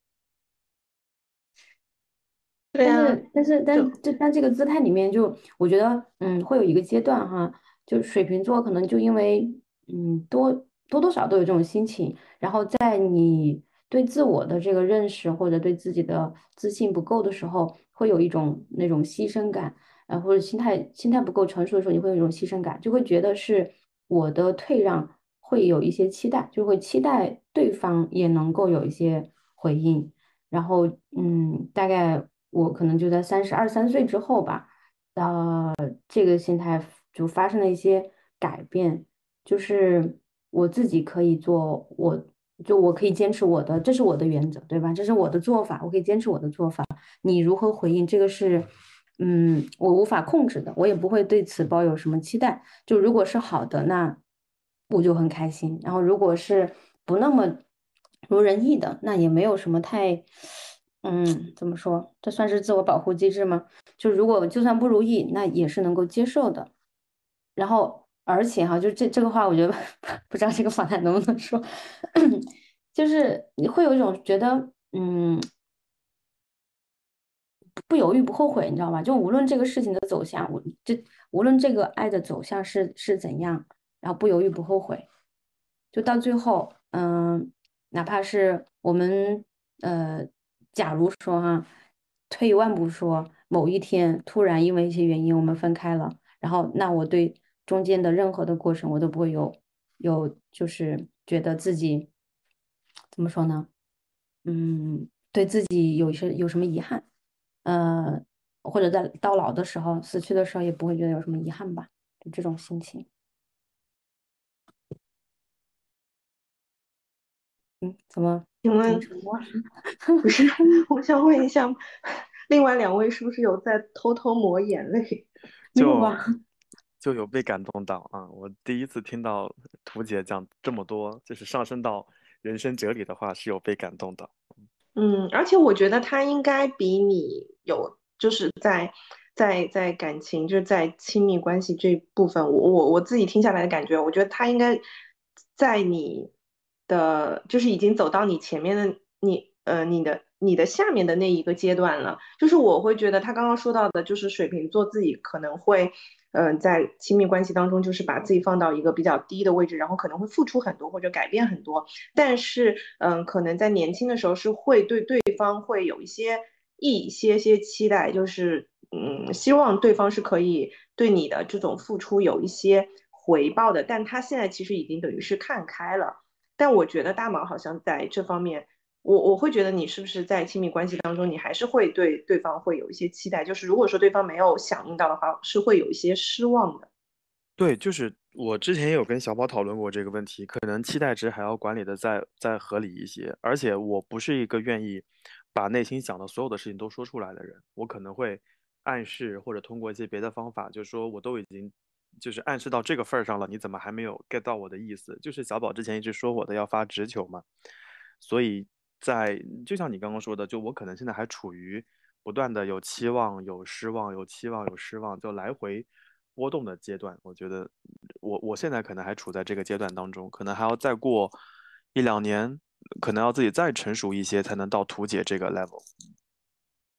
对但是但是但这但这个姿态里面，就我觉得嗯，会有一个阶段哈，就水瓶座可能就因为嗯多多多少都有这种心情，然后在你。对自我的这个认识或者对自己的自信不够的时候，会有一种那种牺牲感，呃，或者心态心态不够成熟的时候，你会有一种牺牲感，就会觉得是我的退让会有一些期待，就会期待对方也能够有一些回应。然后，嗯，大概我可能就在三十二三岁之后吧，呃，这个心态就发生了一些改变，就是我自己可以做我。就我可以坚持我的，这是我的原则，对吧？这是我的做法，我可以坚持我的做法。你如何回应，这个是，嗯，我无法控制的，我也不会对此抱有什么期待。就如果是好的，那我就很开心；然后如果是不那么如人意的，那也没有什么太，嗯，怎么说？这算是自我保护机制吗？就如果就算不如意，那也是能够接受的。然后。而且哈，就这这个话，我觉得 [LAUGHS] 不知道这个访谈能不能说，[CLEARS THROAT] 就是你会有一种觉得，嗯，不犹豫不后悔，你知道吧？就无论这个事情的走向，我这无论这个爱的走向是是怎样，然后不犹豫不后悔，就到最后，嗯，哪怕是我们呃，假如说哈，退一万步说，某一天突然因为一些原因我们分开了，然后那我对。中间的任何的过程，我都不会有有，就是觉得自己怎么说呢？嗯，对自己有些有什么遗憾，呃，或者在到老的时候、死去的时候，也不会觉得有什么遗憾吧。就这种心情。嗯，怎么？请问不是？[LAUGHS] 我想问一下，另外两位是不是有在偷偷抹眼泪？就？就有被感动到啊！我第一次听到图姐讲这么多，就是上升到人生哲理的话，是有被感动的。嗯，而且我觉得他应该比你有，就是在在在感情，就是在亲密关系这部分，我我我自己听下来的感觉，我觉得他应该在你的，就是已经走到你前面的你呃你的你的下面的那一个阶段了。就是我会觉得他刚刚说到的，就是水瓶座自己可能会。嗯、呃，在亲密关系当中，就是把自己放到一个比较低的位置，然后可能会付出很多或者改变很多，但是，嗯，可能在年轻的时候是会对对方会有一些一些些期待，就是嗯，希望对方是可以对你的这种付出有一些回报的。但他现在其实已经等于是看开了。但我觉得大毛好像在这方面，我我会觉得你是不是在亲密关系当中，你还是会对对方会有一些期待，就是如果说对方没有响应到的话，是会有一些失望的。对，就是我之前也有跟小宝讨论过这个问题，可能期待值还要管理的再再合理一些。而且我不是一个愿意把内心想的所有的事情都说出来的人，我可能会暗示或者通过一些别的方法，就是说我都已经就是暗示到这个份儿上了，你怎么还没有 get 到我的意思？就是小宝之前一直说我的要发直球嘛，所以在就像你刚刚说的，就我可能现在还处于不断的有期望、有失望、有期望、有失望，就来回波动的阶段。我觉得我我现在可能还处在这个阶段当中，可能还要再过一两年，可能要自己再成熟一些，才能到图解这个 level。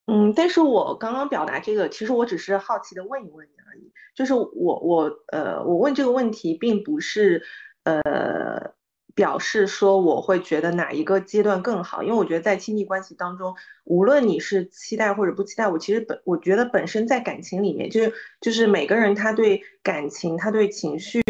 嗯，但是我刚刚表达这个，其实我只是好奇的问一问你而已。就是我我呃，我问这个问题，并不是呃表示说我会觉得哪一个阶段更好，因为我觉得在亲密关系当中，无论你是期待或者不期待，我其实本我觉得本身在感情里面，就是就是每个人他对感情，他对情绪。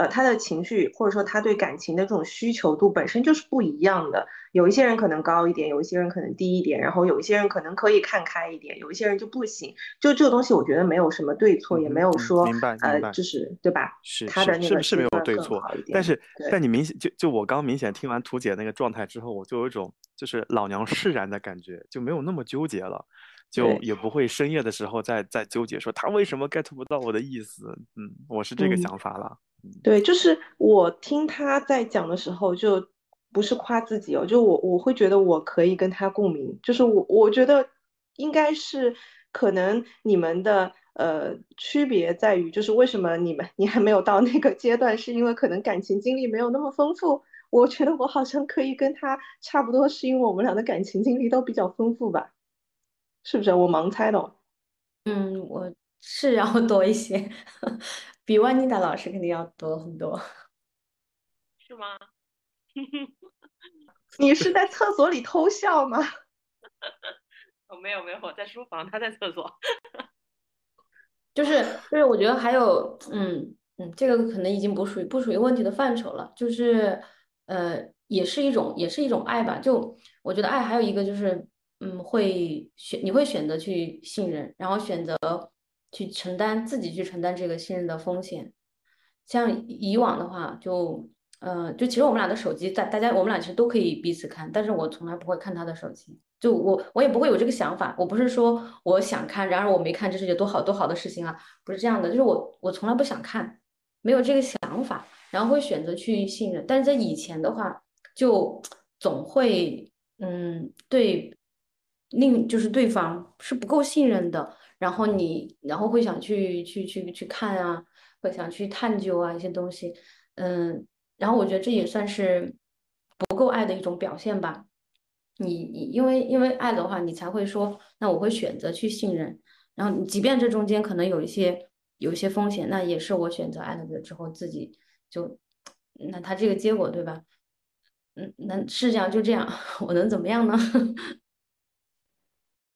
呃，他的情绪或者说他对感情的这种需求度本身就是不一样的。有一些人可能高一点，有一些人可能低一点，然后有一些人可能可以看开一点，有一些人就不行。就这个东西，我觉得没有什么对错，也没有说明白明白呃，就是对吧？是他的那个是是没有对错但是对但你明显就就我刚明显听完图姐那个状态之后，我就有一种就是老娘释然的感觉，就没有那么纠结了，就也不会深夜的时候再再纠结说他为什么 get 不到我的意思，嗯，我是这个嗯想法了，对，就是我听他在讲的时候，就不是夸自己哦，就我我会觉得我可以跟他共鸣，就是我我觉得应该是可能你们的呃区别在于，就是为什么你们你还没有到那个阶段，是因为可能感情经历没有那么丰富。我觉得我好像可以跟他差不多，是因为我们俩的感情经历都比较丰富吧？是不是？我盲猜的哦。嗯，我是要多一些，比万妮达老师肯定要多很多。[LAUGHS] 是吗？[LAUGHS] 你是在厕所里偷笑吗？[LAUGHS] 哦，没有没有，我在书房，他在厕所。就是就是，我觉得还有，嗯嗯，这个可能已经不属于不属于问题的范畴了，就是呃，也是一种也是一种爱吧。就我觉得爱还有一个就是，嗯，会选你会选择去信任，然后选择去承担自己去承担这个信任的风险。像以往的话，就呃，就其实我们俩的手机在大家我们俩其实都可以彼此看，但是我从来不会看他的手机，就我我也不会有这个想法。我不是说我想看，然而我没看，这是件多好多好的事情啊，不是这样的，就是我我从来不想看，没有这个想法，然后会选择去信任。但是在以前的话，就总会嗯对另就是对方是不够信任的，然后你然后会想去去去去看啊。会想去探究啊一些东西，嗯，然后我觉得这也算是不够爱的一种表现吧。你你因为因为爱的话，你才会说，那我会选择去信任，然后你即便这中间可能有一些有一些风险，那也是我选择爱了之后自己就，那他这个结果对吧？嗯，那是这样就这样，[LAUGHS] 我能怎么样呢？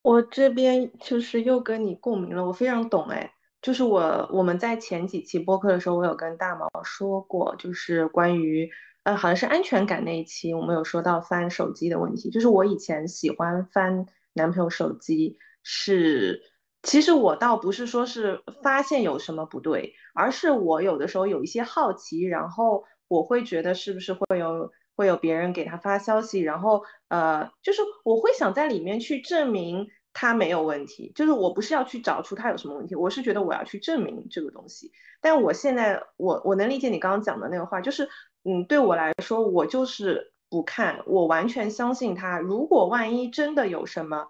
我这边就是又跟你共鸣了，我非常懂哎。就是我我们在前几期播客的时候，我有跟大毛说过，就是关于呃好像是安全感那一期，我们有说到翻手机的问题。就是我以前喜欢翻男朋友手机，是其实我倒不是说是发现有什么不对，而是我有的时候有一些好奇，然后我会觉得是不是会有会有别人给他发消息，然后呃，就是我会想在里面去证明他没有问题，就是我不是要去找出他有什么问题，我是觉得我要去证明这个东西。但我现在我我能理解你刚刚讲的那个话，就是嗯，对我来说，我就是不看，我完全相信他。如果万一真的有什么，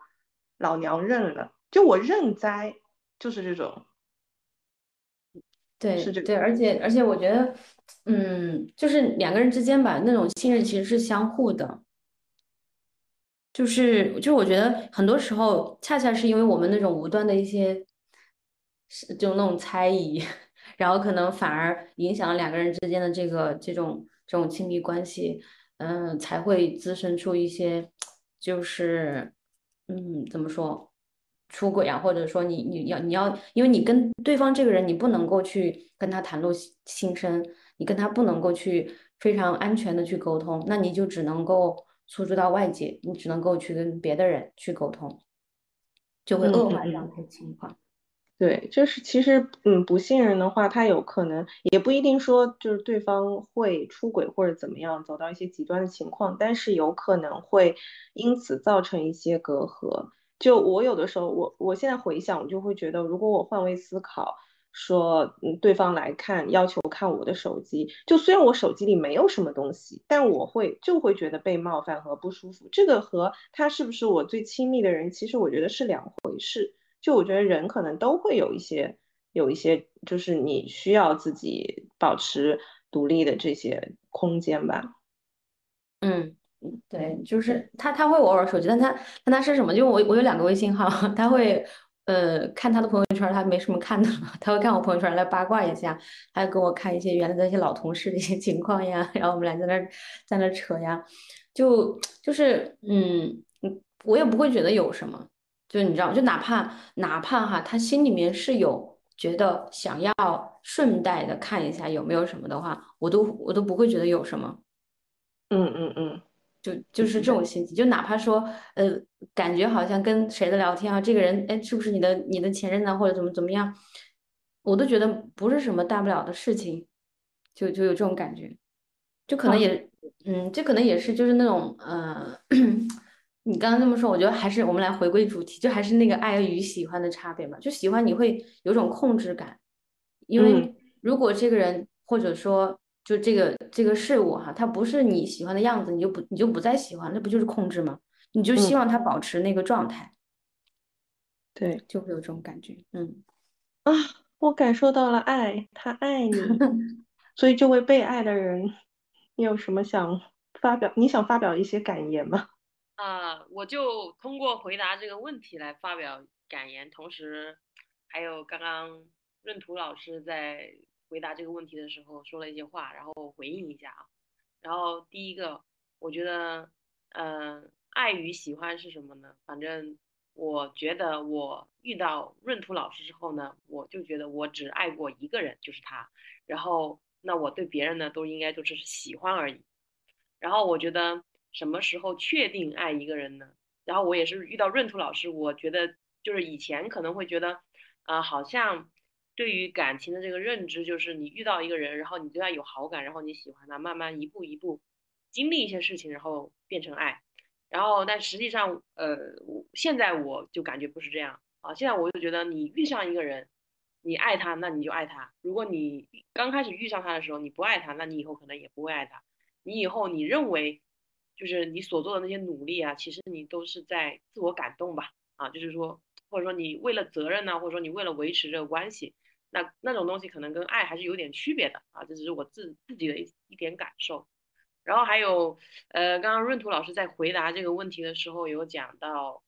老娘认了。就我认栽，就是这种，对是这个对，而且而且我觉得，嗯，就是两个人之间吧，那种信任其实是相互的。就是就是我觉得很多时候，恰恰是因为我们那种无端的一些，是就那种猜疑，然后可能反而影响了两个人之间的这个这种这种亲密关系，嗯，才会滋生出一些，就是，嗯，怎么说？出轨啊，或者说你你要你要，因为你跟对方这个人，你不能够去跟他袒露心心声，你跟他不能够去非常安全的去沟通，那你就只能够诉诸到外界，你只能够去跟别的人去沟通，就会嗯恶化这样的情况。对，就是其实，嗯，不信任的话，他有可能也不一定说就是对方会出轨或者怎么样，走到一些极端的情况，但是有可能会因此造成一些隔阂。就我有的时候，我我现在回想，我就会觉得，如果我换位思考，说，嗯，对方来看，要求看我的手机，就虽然我手机里没有什么东西，但我会就会觉得被冒犯和不舒服。这个和他是不是我最亲密的人，其实我觉得是两回事。就我觉得人可能都会有一些有一些，就是你需要自己保持独立的这些空间吧。嗯，嗯对，就是他他会偶尔手机，但他但他是什么？就我我有两个微信号，他会呃看他的朋友圈，他没什么看的了，他会看我朋友圈来八卦一下，还有跟我看一些原来的一些老同事的一些 [LAUGHS] 情况呀，然后我们俩在那儿在那扯呀，就就是嗯嗯，我也不会觉得有什么，就你知道，就哪怕哪怕哈，他心里面是有觉得想要顺带的看一下有没有什么的话，我都我都不会觉得有什么。嗯嗯嗯，就就是这种心情，就哪怕说，呃，感觉好像跟谁的聊天啊，这个人，哎，是不是你的你的前任呢，或者怎么怎么样，我都觉得不是什么大不了的事情，就就有这种感觉，就可能哦也，嗯，这可能也是就是那种，呃，[CLEARS THROAT] 你刚刚这么说，我觉得还是我们来回归主题，就还是那个爱与喜欢的差别嘛，就喜欢你会有种控制感，因为嗯。如果这个人或者说就这个这个事物哈，它不是你喜欢的样子，你就不你就不再喜欢，那不就是控制吗？你就希嗯望它保持那个状态，对就会有这种感觉。嗯，啊，我感受到了爱，他爱你，[LAUGHS] 所以这位被爱的人，你有什么想发表？你想发表一些感言吗？啊，我就通过回答这个问题来发表感言，同时还有刚刚闰土老师在回答这个问题的时候说了一些话，然后回应一下啊。然后第一个，我觉得，嗯、爱与喜欢是什么呢？反正我觉得我遇到闰土老师之后呢，我就觉得我只爱过一个人，就是他。然后那我对别人呢，都应该就只是喜欢而已。然后我觉得什么时候确定爱一个人呢？然后我也是遇到闰土老师，我觉得就是以前可能会觉得，啊、好像对于感情的这个认知，就是你遇到一个人，然后你对他有好感，然后你喜欢他，慢慢一步一步经历一些事情，然后变成爱。然后但实际上，呃，现在我就感觉不是这样啊，现在我就觉得你遇上一个人，你爱他，那你就爱他。如果你刚开始遇上他的时候你不爱他，那你以后可能也不会爱他。你以后你认为就是你所做的那些努力啊，其实你都是在自我感动吧？啊，就是说，或者说你为了责任呢、或者说你为了维持这个关系，那那种东西可能跟爱还是有点区别的啊，这只是我自自己的一一点感受。然后还有，呃，刚刚闰土老师在回答这个问题的时候有讲到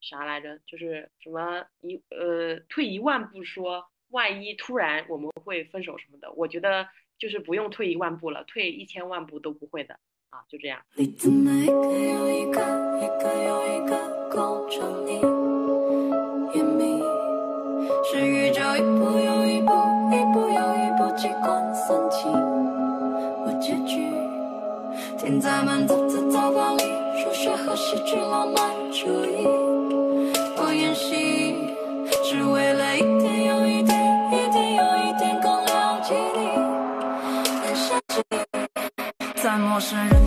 啥来着？就是什么一呃退一万步说，万一突然我们会分手什么的，我觉得就是不用退一万步了，退一千万步都不会的啊，就这样。你的每一个又一个，一个又一个勾着你，是宇宙一步又一步，一步又一步机关算尽，我结局停在满字字草稿里，数学和戏剧浪漫主义，我演戏只为了一天又一天，一天又一天更了解你。在陌生人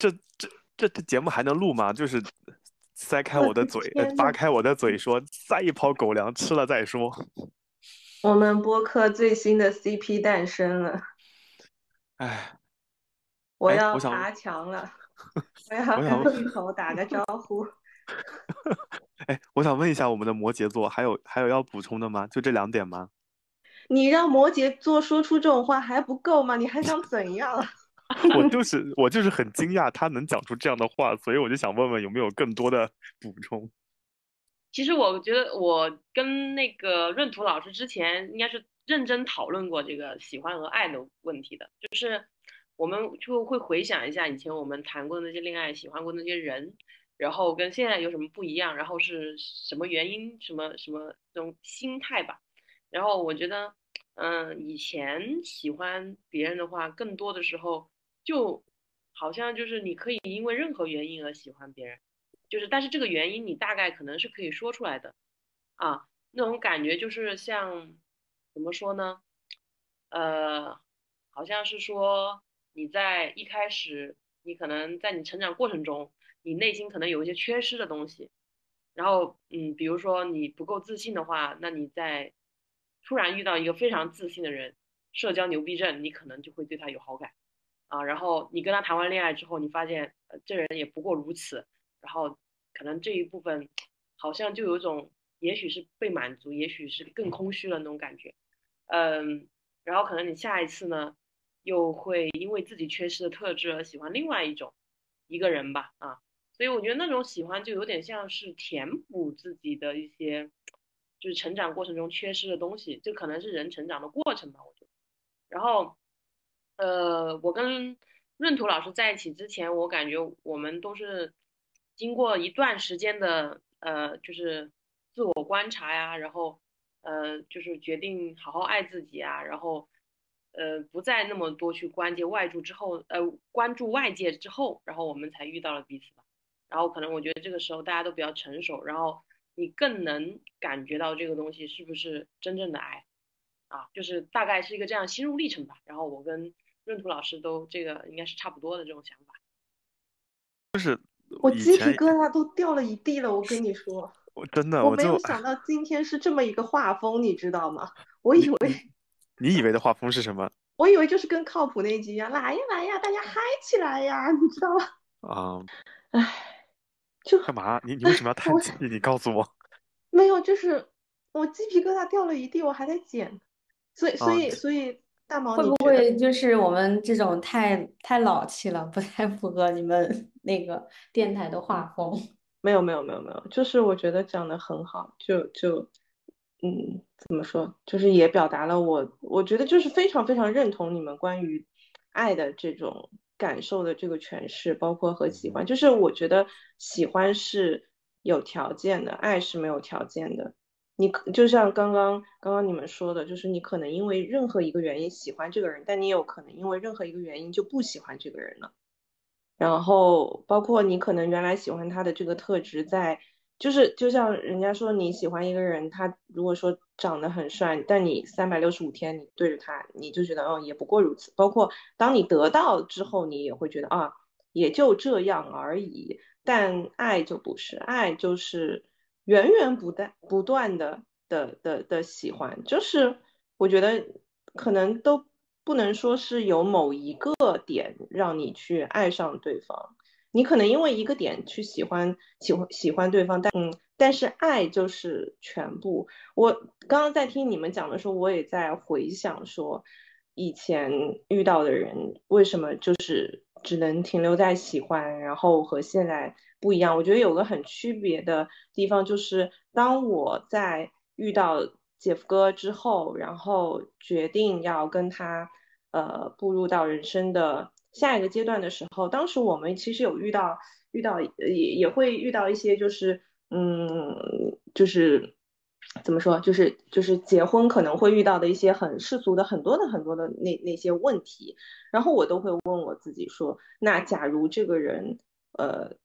这这这这节目还能录吗？就是塞开我的嘴，扒开我的嘴说，塞一泡狗粮吃了再说。我们播客最新的 CP 诞生了，哎，[LAUGHS] 我要爬墙了，我要跟镜头打个招呼。[LAUGHS] 哎，我想问一下我们的摩羯座，还有还有要补充的吗？就这两点吗？你让摩羯座说出这种话还不够吗？你还想怎样？[LAUGHS] 我就是我就是很惊讶他能讲出这样的话，所以我就想问问有没有更多的补充。其实我觉得我跟那个闰土老师之前应该是认真讨论过这个喜欢和爱的问题的，就是我们就会回想一下以前我们谈过的那些恋爱，喜欢过那些人，然后跟现在有什么不一样，然后是什么原因，什么什么这种心态吧。然后我觉得，嗯，以前喜欢别人的话，更多的时候就好像就是你可以因为任何原因而喜欢别人，就是但是这个原因你大概可能是可以说出来的，啊，那种感觉就是像怎么说呢？呃，好像是说你在一开始，你可能在你成长过程中，你内心可能有一些缺失的东西，然后嗯，比如说你不够自信的话，那你在突然遇到一个非常自信的人，社交牛逼症，你可能就会对他有好感啊。然后你跟他谈完恋爱之后，你发现呃这人也不过如此，然后可能这一部分好像就有一种，也许是被满足，也许是更空虚了那种感觉。嗯，然后可能你下一次呢，又会因为自己缺失的特质而喜欢另外一种一个人吧，啊，所以我觉得那种喜欢就有点像是填补自己的一些，就是成长过程中缺失的东西，这可能是人成长的过程吧，我觉得。然后，呃，我跟闰土老师在一起之前，我感觉我们都是经过一段时间的，呃，就是自我观察呀，然后。呃，就是决定好好爱自己啊，然后，呃，不再那么多去关注外注之后，呃，关注外界之后，然后我们才遇到了彼此吧。然后可能我觉得这个时候大家都比较成熟，然后你更能感觉到这个东西是不是真正的爱，啊，就是大概是一个这样心路历程吧。然后我跟闰土老师都这个应该是差不多的这种想法。就是我鸡皮疙瘩都掉了一地了，我跟你说。[LAUGHS] 我真的，我没有想到今天是这么一个画风，你知道吗？我以为你以为的画风是什么？[LAUGHS] 我以为就是跟靠谱那一集一样，来呀来呀，大家嗨起来呀，你知道吗？[LAUGHS] 啊，唉，就干嘛？你你为什么要叹气？你告诉我。没有，就是我鸡皮疙瘩掉了一地，我还在剪，所以所以所以大毛会不会就是我们这种太太老气了，不太符合你们 [LAUGHS] 那个电台的画风？[LAUGHS] 没有没有没有没有，就是我觉得讲的很好，就就嗯，怎么说，就是也表达了我，我觉得就是非常非常认同你们关于爱的这种感受的这个诠释，包括和喜欢，就是我觉得喜欢是有条件的，爱是没有条件的。你就像刚刚刚刚你们说的，就是你可能因为任何一个原因喜欢这个人，但你有可能因为任何一个原因就不喜欢这个人了。然后包括你可能原来喜欢他的这个特质，在就是就像人家说你喜欢一个人，他如果说长得很帅，但你三百六十五天你对着他，你就觉得哦也不过如此。包括当你得到之后，你也会觉得啊也就这样而已。但爱就不是，爱就是源源不断不断的的的的喜欢，就是我觉得可能都。不能说是有某一个点让你去爱上对方，你可能因为一个点去喜欢喜欢喜欢对方，但嗯，但是爱就是全部。我刚刚在听你们讲的时候，我也在回想说，以前遇到的人为什么就是只能停留在喜欢，然后和现在不一样。我觉得有个很区别的地方就是，当我在遇到。姐夫哥之后，然后决定要跟他，呃，步入到人生的下一个阶段的时候，当时我们其实有遇到，遇到也也会遇到一些，就是，嗯，就是怎么说，就是就是结婚可能会遇到的一些很世俗的很多的很多的那那些问题，然后我都会问我自己说，那假如这个人，呃。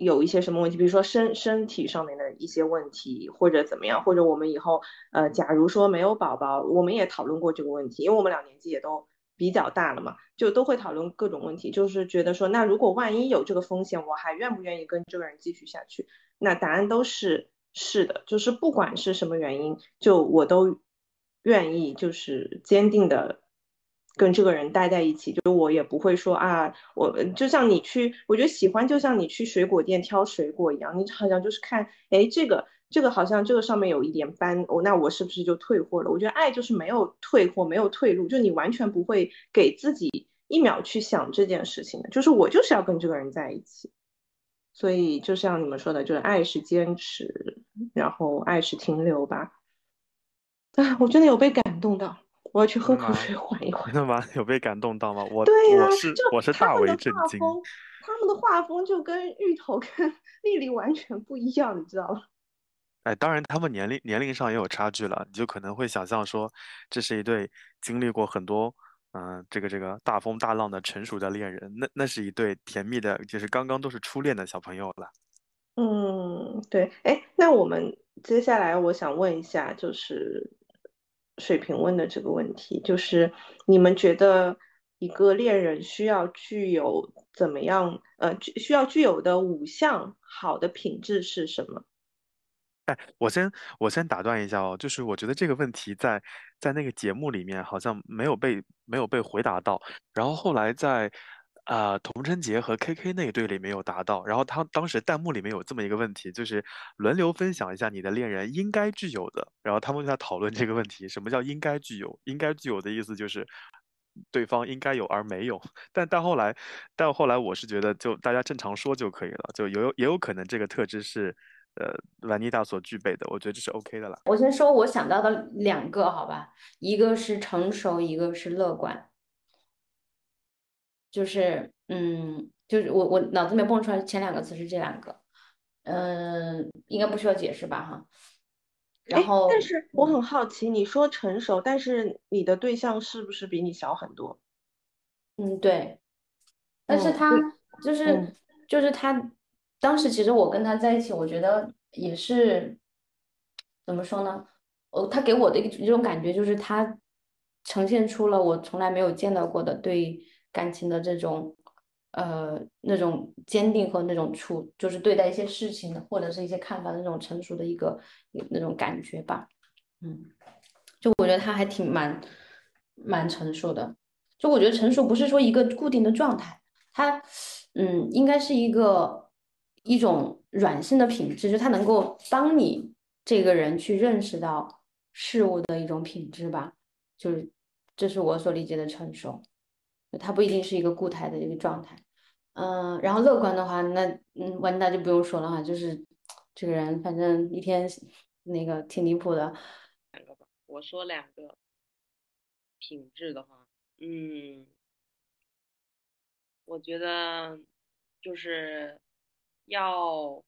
有一些什么问题，比如说身身体上面的一些问题，或者怎么样，或者我们以后呃，假如说没有宝宝，我们也讨论过这个问题，因为我们俩年纪也都比较大了嘛，就都会讨论各种问题，就是觉得说，那如果万一有这个风险，我还愿不愿意跟这个人继续下去？那答案都是是的，就是不管是什么原因，就我都愿意，就是坚定的。跟这个人待在一起，就我也不会说啊，我就像你去，我觉得喜欢就像你去水果店挑水果一样，你好像就是看，哎，这个这个好像这个上面有一点斑，哦，那我是不是就退货了？我觉得爱就是没有退货，没有退路，就你完全不会给自己一秒去想这件事情的，就是我就是要跟这个人在一起，所以就像你们说的，就是爱是坚持，然后爱是停留吧。啊，[LAUGHS] 我真的有被感动到。我要去喝口水缓一缓。真的吗？有被感动到吗？我对呀，我是我是大为震惊。他们的画风就跟芋头跟 [LAUGHS] 丽丽完全不一样，你知道吗？[LAUGHS] 哎，当然他们年龄年龄上也有差距了，你就可能会想象说，这是一对经历过很多嗯这个这个大风大浪的成熟的恋人，那那是一对甜蜜的，就是刚刚都是初恋的小朋友了。嗯，对。哎，那我们接下来我想问一下，就是。水平问的这个问题，就是你们觉得一个恋人需要具有怎么样？呃，需要具有的五项好的品质是什么？哎，我先我先打断一下哦，就是我觉得这个问题在在那个节目里面好像没有被没有被回答到，然后后来在啊、童晨杰和 KK 那一对里没有达到，然后他当时弹幕里面有这么一个问题，就是轮流分享一下你的恋人应该具有的，然后他们就在讨论这个问题，什么叫应该具有？应该具有的意思就是对方应该有而没有，[LAUGHS] 但但后来，但后来我是觉得就大家正常说就可以了，就有也有可能这个特质是呃兰妮达所具备的，我觉得这是 OK 的了。我先说我想到的两个，好吧，一个是成熟，一个是乐观。就是，嗯，就是我我脑子里面蹦出来前两个词是这两个，嗯，应该不需要解释吧，哈。然哎，后，但是我很好奇，你说成熟，但是你的对象是不是比你小很多？嗯，对，但是嗯，他，就是嗯就是他，当时其实我跟他在一起，我觉得也是怎么说呢？呃，他给我的一种感觉就是他呈现出了我从来没有见到过的对感情的这种呃那种坚定和那种处，就是对待一些事情的或者是一些看法的那种成熟的一个那种感觉吧。嗯，就我觉得他还挺蛮蛮成熟的。就我觉得成熟不是说一个固定的状态，它嗯应该是一个一种软性的品质，就它能够帮你这个人去认识到事物的一种品质吧，就是这是我所理解的成熟，它不一定是一个固态的一个状态。嗯，然后乐观的话，那嗯，完那就不用说了哈，就是这个人反正一天那个挺离谱的，我说两个品质的话，嗯，我觉得就是要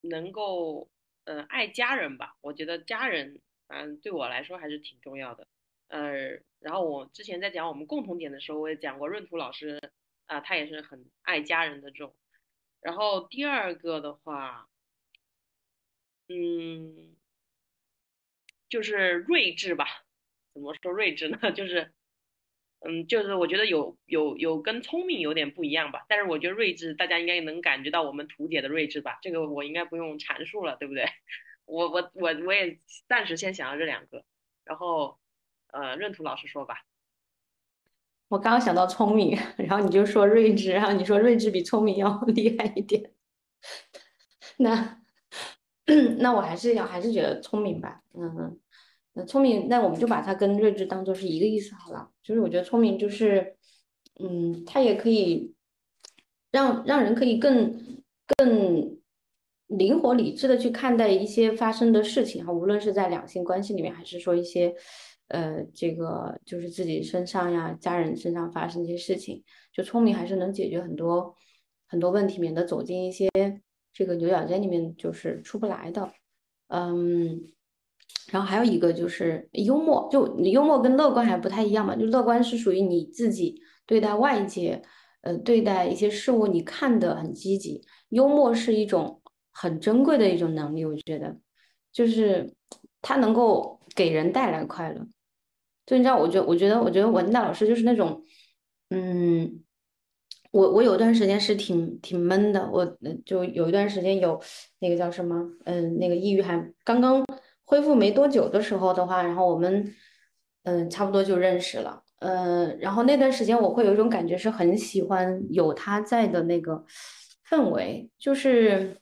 能够嗯爱家人吧。我觉得家人嗯对我来说还是挺重要的。呃，然后我之前在讲我们共同点的时候，我也讲过闰土老师啊、他也是很爱家人的这种。然后第二个的话，嗯，就是睿智吧。怎么说睿智呢？[LAUGHS] 就是，嗯，就是我觉得有有有跟聪明有点不一样吧。但是我觉得睿智，大家应该能感觉到我们图姐的睿智吧？这个我应该不用阐述了，对不对？[LAUGHS] 我我我我也暂时先想到这两个，然后呃，闰土老师说吧。我刚刚想到聪明，[LAUGHS] 然后你就说睿智，然后你说睿智比聪明要 [LAUGHS] 厉害一点，[LAUGHS] 那那我还是要还是觉得聪明吧，嗯，那聪明，那我们就把它跟睿智当做是一个意思好了。就是我觉得聪明就是，嗯，它也可以让让人可以更更灵活理智的去看待一些发生的事情哈，无论是在两性关系里面，还是说一些呃这个就是自己身上呀、家人身上发生一些事情，就聪明还是能解决很多很多问题，免得走进一些这个牛角尖里面就是出不来的。嗯，然后还有一个就是幽默，就幽默跟乐观还不太一样嘛，就乐观是属于你自己对待外界，呃，对待一些事物你看得很积极，幽默是一种很珍贵的一种能力，我觉得，就是它能够给人带来快乐。就你知道，我觉得，我觉得，我觉得文大老师就是那种，嗯，我我有段时间是挺挺闷的，我就有一段时间有那个叫什么，嗯，那个抑郁还刚刚恢复没多久的时候的话，然后我们嗯差不多就认识了，嗯，然后那段时间我会有一种感觉是很喜欢有他在的那个氛围，就是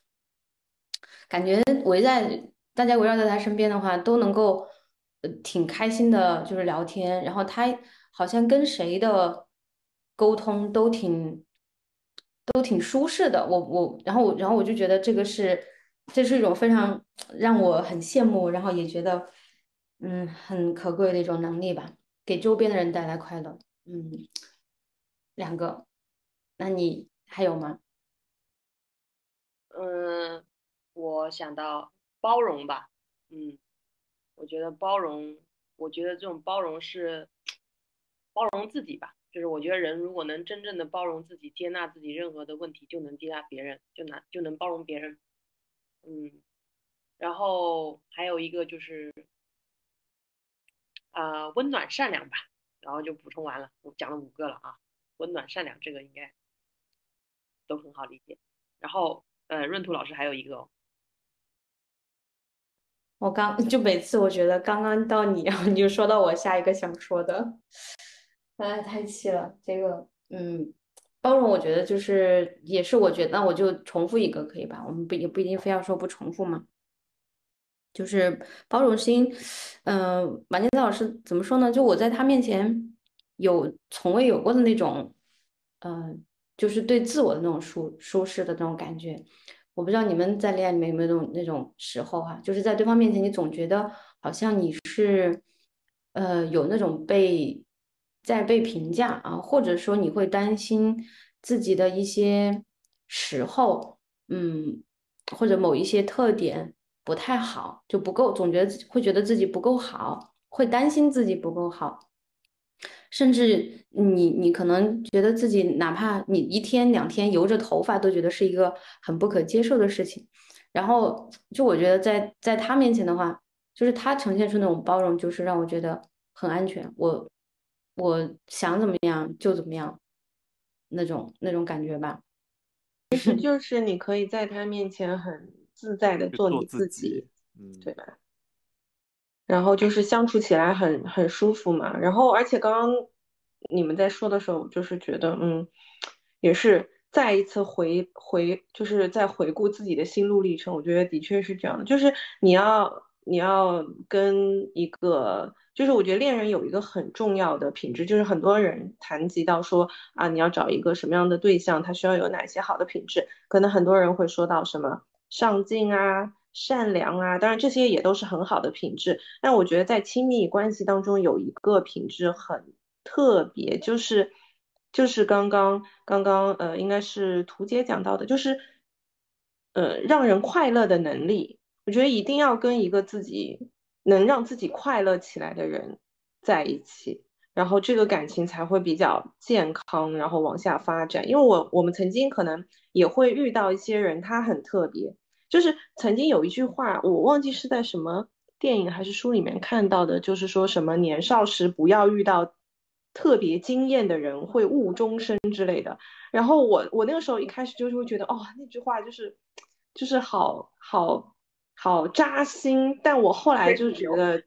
感觉围在大家围绕在他身边的话，都能够挺开心的，就是聊天，然后他好像跟谁的沟通都挺都挺舒适的。我我然后我然后我就觉得这个是这是一种非常让我很羡慕，然后也觉得嗯很可贵的一种能力吧，给周边的人带来快乐。嗯，两个，那你还有吗？嗯，我想到包容吧，嗯，我觉得包容，我觉得这种包容是包容自己吧，就是我觉得人如果能真正的包容自己，接纳自己任何的问题，就能接纳别人，就能就能包容别人，嗯，然后还有一个就是啊、温暖善良吧，然后就补充完了，我讲了五个了啊，温暖善良这个应该都很好理解，然后呃，闰土老师还有一个。我刚 [LAUGHS] 就每次我觉得刚刚到你，然后你就说到我下一个想说的，哎，太气了。这个，嗯，包容，我觉得就是也是，我觉得那我就重复一个可以吧？我们不也不一定非要说不重复嘛。就是包容心，嗯、马金子老师怎么说呢？就我在他面前有从未有过的那种，嗯、就是对自我的那种舒舒适的那种感觉。我不知道你们在恋爱里面有没有那种那种时候哈、就是在对方面前，你总觉得好像你是，呃，有那种被在被评价啊，或者说你会担心自己的一些时候，嗯，或者某一些特点不太好，就不够，总觉得自己会觉得自己不够好，会担心自己不够好。甚至你你可能觉得自己哪怕你一天两天油着头发都觉得是一个很不可接受的事情，然后就我觉得在在他面前的话，就是他呈现出那种包容，就是让我觉得很安全，我我想怎么样就怎么样，那种那种感觉吧。其实就是你可以在他面前很自在的做你做自己，嗯，对吧？然后就是相处起来很很舒服嘛。然后而且刚刚你们在说的时候，我就是觉得嗯，也是再一次回回，就是在回顾自己的心路历程。我觉得的确是这样的，就是你要你要跟一个，就是我觉得恋人有一个很重要的品质，就是很多人谈及到说啊，你要找一个什么样的对象，他需要有哪些好的品质，可能很多人会说到什么上进啊。善良啊，当然这些也都是很好的品质。但我觉得在亲密关系当中有一个品质很特别，就是就是刚刚刚刚呃，应该是图姐讲到的，就是呃让人快乐的能力。我觉得一定要跟一个自己能让自己快乐起来的人在一起，然后这个感情才会比较健康，然后往下发展。因为我我们曾经可能也会遇到一些人，他很特别。就是曾经有一句话，我忘记是在什么电影还是书里面看到的，就是说什么年少时不要遇到特别惊艳的人，会误终身之类的。然后我我那个时候一开始就是会觉得，哦，那句话就是就是好好好扎心，但我后来就觉得，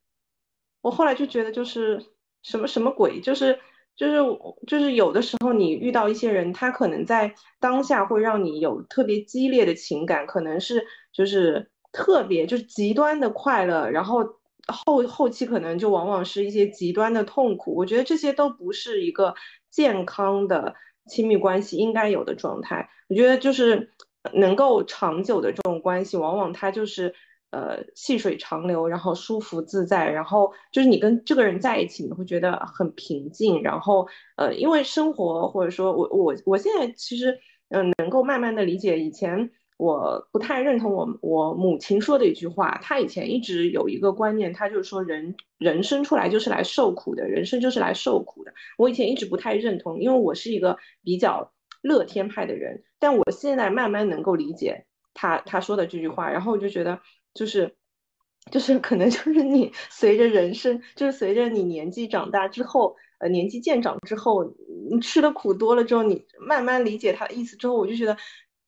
我后来就觉得就是什么什么鬼，就是。就是就是有的时候你遇到一些人，他可能在当下会让你有特别激烈的情感，可能是就是特别就是极端的快乐，然后后后期可能就往往是一些极端的痛苦。我觉得这些都不是一个健康的亲密关系应该有的状态。我觉得就是能够长久的这种关系，往往它就是。呃，细水长流，然后舒服自在，然后就是你跟这个人在一起，你会觉得很平静，然后呃，因为生活或者说我我我现在其实嗯、能够慢慢的理解，以前我不太认同我我母亲说的一句话，她以前一直有一个观念，她就是说人人生出来就是来受苦的，人生就是来受苦的。我以前一直不太认同，因为我是一个比较乐天派的人，但我现在慢慢能够理解她她说的这句话，然后我就觉得。就是，就是可能就是你随着人生，就是随着你年纪长大之后，呃，年纪渐长之后，你吃的苦多了之后，你慢慢理解他的意思之后，我就觉得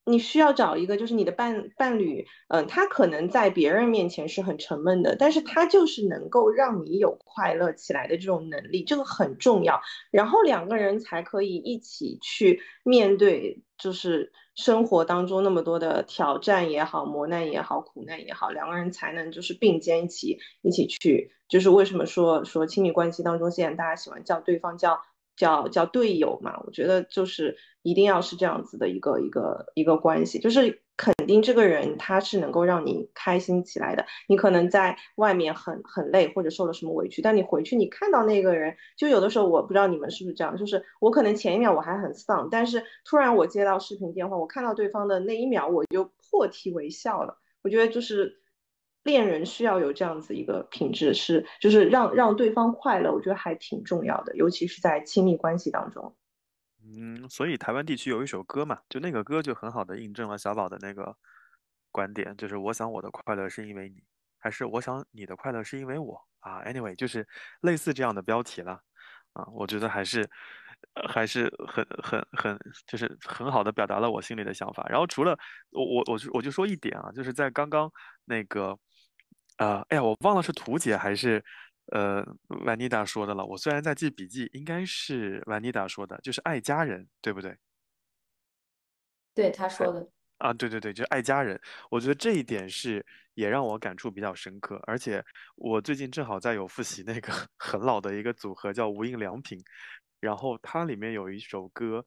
你需要找一个，就是你的伴伴侣，嗯、他可能在别人面前是很沉闷的，但是他就是能够让你有快乐起来的这种能力，这个很重要。然后两个人才可以一起去面对，就是。生活当中那么多的挑战也好，磨难也好，苦难也好，两个人才能就是并肩一起一起去。就是为什么说说亲密关系当中，现在大家喜欢叫对方叫叫叫队友嘛？我觉得就是一定要是这样子的一个一个一个关系，就是肯定这个人他是能够让你开心起来的。你可能在外面很很累或者受了什么委屈，但你回去你看到那个人，就有的时候我不知道你们是不是这样，就是我可能前一秒我还很丧，但是突然我接到视频电话，我看到对方的那一秒，我就破涕为笑了。我觉得就是恋人需要有这样子一个品质，是就是让让对方快乐，我觉得还挺重要的，尤其是在亲密关系当中。嗯，所以台湾地区有一首歌嘛，就那个歌就很好的印证了小宝的那个观点，就是我想我的快乐是因为你，还是我想你的快乐是因为我啊？Anyway，就是类似这样的标题了啊，我觉得还是还是很很很就是很好的表达了我心里的想法。然后除了我我我就我就说一点啊，就是在刚刚那个呃，哎呀，我忘了是图姐还是。呃，万妮达说的了。我虽然在记笔记，应该是万妮达说的，就是爱家人，对不对？对他说的，啊，对对对，就爱家人，我觉得这一点是也让我感触比较深刻，而且我最近正好在有复习那个 [LAUGHS] 很老的一个组合叫无印良品，然后它里面有一首歌，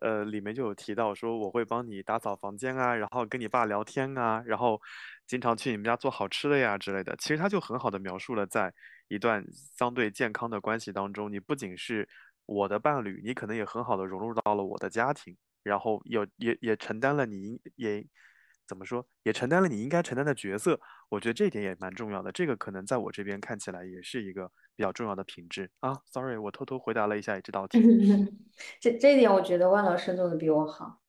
呃，里面就有提到说我会帮你打扫房间啊，然后跟你爸聊天啊，然后经常去你们家做好吃的呀之类的。其实它就很好的描述了在一段相对健康的关系当中，你不仅是我的伴侣，你可能也很好的融入到了我的家庭。然后有也也承担了你应也怎么说，也承担了你应该承担的角色。我觉得这一点也蛮重要的。这个可能在我这边看起来也是一个比较重要的品质啊。Sorry，我偷偷回答了一下这道题。[LAUGHS] 这这一点我觉得万老师做的比我好，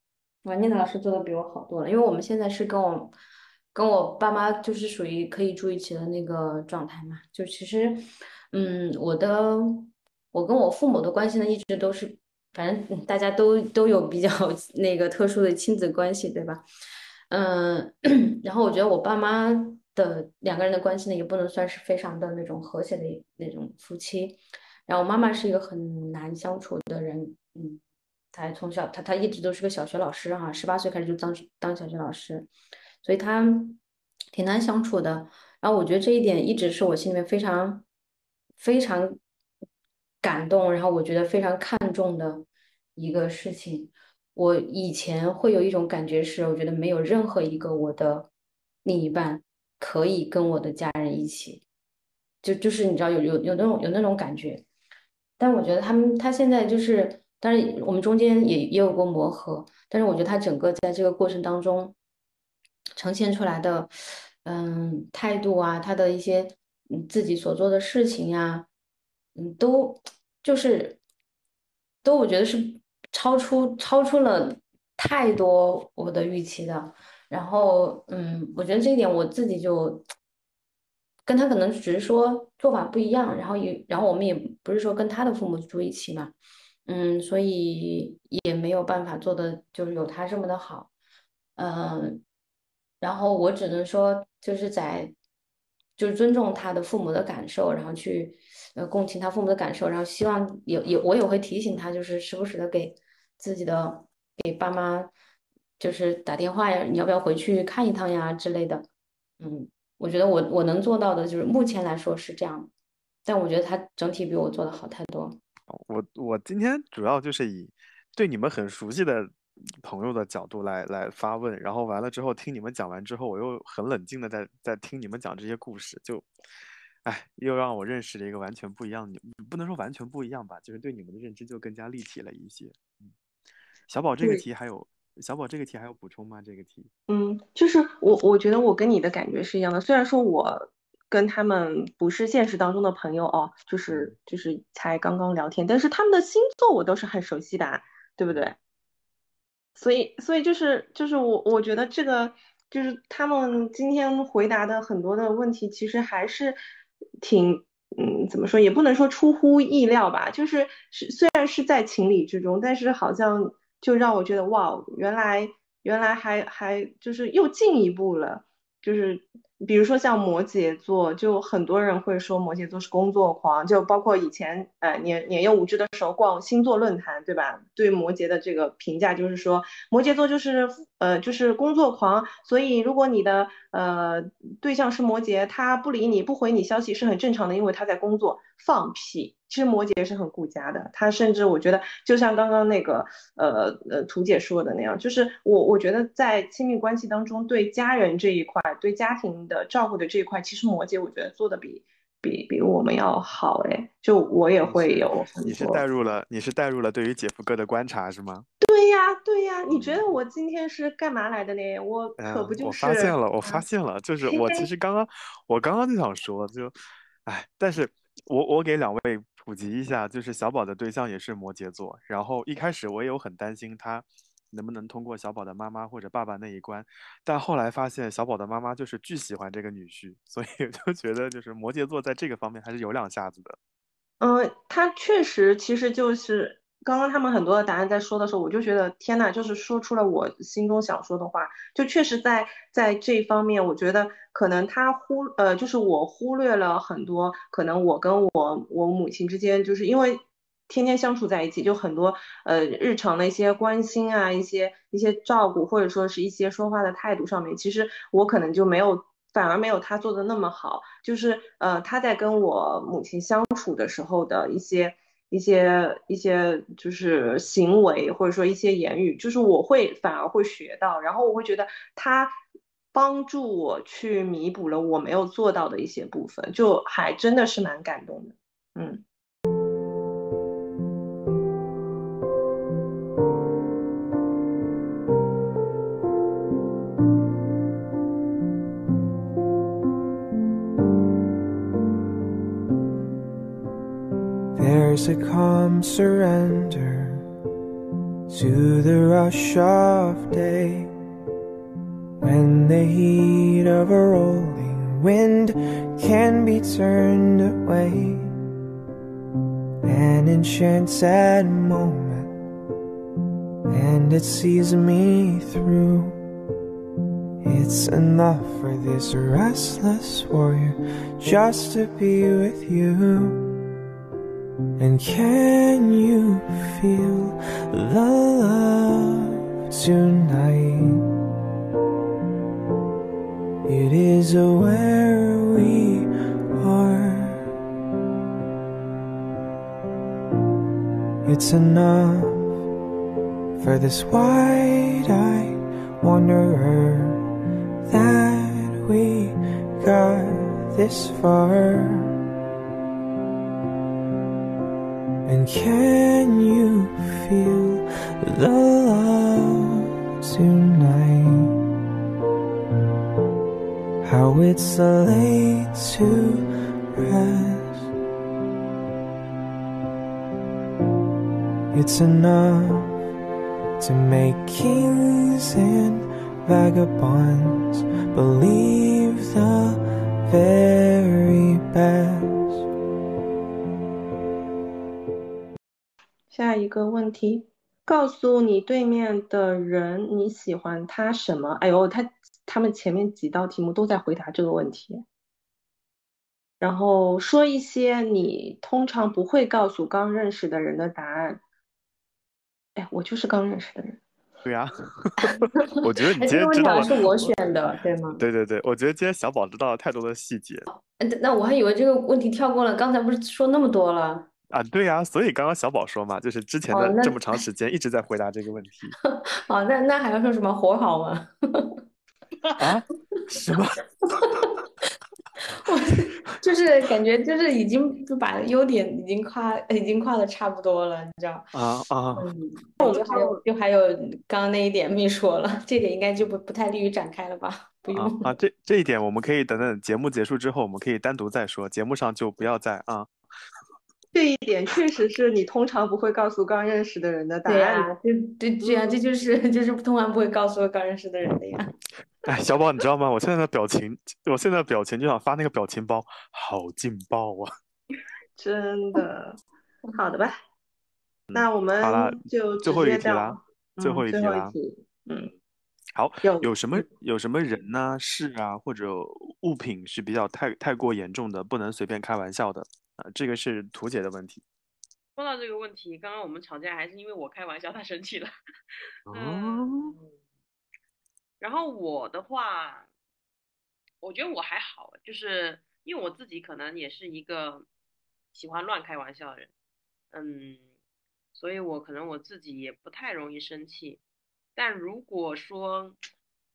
王念老师做的比我好多了。因为我们现在是跟我跟我爸妈就是属于可以住一起的那个状态嘛。就其实，嗯，我的我跟我父母的关系呢，一直都是。反正大家都都有比较 [LAUGHS] 那个特殊的亲子关系，对吧？嗯，[CLEARS THROAT] 然后我觉得我爸妈的两个人的关系呢，也不能算是非常的那种和谐的那种夫妻。然后我妈妈是一个很难相处的人，嗯，她从小她她一直都是个小学老师哈，十八岁开始就当当小学老师，所以他挺难相处的。然后我觉得这一点一直是我心里面非常非常。感动，然后我觉得非常看重的一个事情。我以前会有一种感觉是，我觉得没有任何一个我的另一半可以跟我的家人一起，就就是你知道有有有那种有那种感觉。但我觉得他们他现在就是，当然我们中间也也有过磨合，但是我觉得他整个在这个过程当中呈现出来的，嗯，态度啊，他的一些嗯自己所做的事情呀。嗯，都就是都，我觉得是超出超出了太多我的预期的。然后，嗯，我觉得这一点我自己就跟他可能只是说做法不一样，然后也然后我们也不是说跟他的父母住一起嘛，嗯，所以也没有办法做的就是有他这么的好，嗯，然后我只能说就是在就是尊重他的父母的感受，然后去。呃，共情他父母的感受，然后希望也也我也会提醒他，就是时不时的给自己的给爸妈就是打电话呀，你要不要回去看一趟呀之类的。嗯，我觉得我我能做到的就是目前来说是这样，但我觉得他整体比我做的好太多。我我今天主要就是以对你们很熟悉的朋友的角度来来发问，然后完了之后听你们讲完之后，我又很冷静的在在听你们讲这些故事，就。哎，又让我认识了一个完全不一样的，不能说完全不一样吧，就是对你们的认知就更加立体了一些。嗯，小宝这个题还有，小宝这个题还有补充吗？这个题？嗯，就是我我觉得我跟你的感觉是一样的，虽然说我跟他们不是现实当中的朋友哦，就是就是才刚刚聊天，但是他们的星座我都是很熟悉的，对不对？所以所以就是就是我我觉得这个就是他们今天回答的很多的问题，其实还是。挺，嗯，怎么说也不能说出乎意料吧，就是是虽然是在情理之中，但是好像就让我觉得哇，原来原来还还就是又进一步了，就是。比如说像摩羯座，就很多人会说摩羯座是工作狂，就包括以前呃年年幼无知的时候逛星座论坛，对吧？对摩羯的这个评价就是说摩羯座就是呃就是工作狂，所以如果你的呃对象是摩羯，他不理你不回你消息是很正常的，因为他在工作。放屁！其实摩羯是很顾家的，他甚至我觉得就像刚刚那个呃呃图姐说的那样，就是我我觉得在亲密关系当中，对家人这一块，对家庭的照顾的这一块，其实摩羯我觉得做的比比比我们要好哎。就我也会有，你是带入了你是带入了对于姐夫哥的观察是吗？对呀对呀，你觉得我今天是干嘛来的呢？我可不就是我发现了，我发现了，就是我其实刚刚我刚刚就想说，就哎，但是。我我给两位普及一下，就是小宝的对象也是摩羯座，然后一开始我也有很担心他能不能通过小宝的妈妈或者爸爸那一关，但后来发现小宝的妈妈就是巨喜欢这个女婿，所以就觉得就是摩羯座在这个方面还是有两下子的。嗯，他确实其实就是。刚刚他们很多的答案在说的时候，我就觉得天呐，就是说出了我心中想说的话。就确实在在这方面，我觉得可能他忽呃，就是我忽略了很多，可能我跟我我母亲之间，就是因为天天相处在一起，就很多呃日常的一些关心啊，一些一些照顾，或者说是一些说话的态度上面，其实我可能就没有，反而没有他做的那么好。就是呃他在跟我母亲相处的时候的一些一些一些就是行为，或者说一些言语，就是我会反而会学到，然后我会觉得他帮助我去弥补了我没有做到的一些部分，就还真的是蛮感动的，嗯。There's a calm surrender to the rush of day when the heat of a rolling wind can be turned away. An enchanted moment, and it sees me through. It's enough for this restless warrior just to be with you. And can you feel the love tonight? It is where we are. It's enough for this wide-eyed wanderer that we got this far. And can you feel the love tonight? How it's laid to rest. It's enough to make kings and vagabonds believe the very best. 下一个问题，告诉你对面的人你喜欢他什么？哎呦，他他们前面几道题目都在回答这个问题。然后说一些你通常不会告诉刚认识的人的答案。哎，我就是刚认识的人。对呀、[LAUGHS] 我觉得你哎，今天知道是我选的，对吗？对对对，我觉得今天小宝知道了太多的细节呃那我还以为这个问题跳过了，刚才不是说那么多了？啊，对呀、所以刚刚小宝说嘛，就是之前的这么长时间一直在回答这个问题 [LAUGHS] 哦，那那还要说什么活好吗？[LAUGHS] 啊，什么？我就是感觉就是已经就把优点已经夸已经夸的差不多了，你知道？啊啊，嗯，我就还有就还有刚刚那一点没说了，这点应该就不不太利于展开了吧？不啊用。啊，这这一点我们可以等等节目结束之后，我们可以单独再说，节目上就不要再啊。这一点确实是你通常不会告诉刚认识的人的答对案。呀，对对对呀，这就是就是通常不会告诉刚认识的人的呀。[LAUGHS] 哎，小宝，你知道吗？我现在的表情，我现在的表情就想发那个表情包，好劲爆啊！[LAUGHS] 真的，好的吧？那我们好啦就最后一题啦最嗯后一题啦最后一题，嗯，好，有有什么有什么人呢、事啊或者物品是比较太太过严重的，不能随便开玩笑的啊？这个是图姐的问题。说到这个问题，刚刚我们吵架还是因为我开玩笑，他生气了。[LAUGHS] 哦，嗯，然后我的话，我觉得我还好，就是因为我自己可能也是一个喜欢乱开玩笑的人，嗯，所以我可能我自己也不太容易生气。但如果说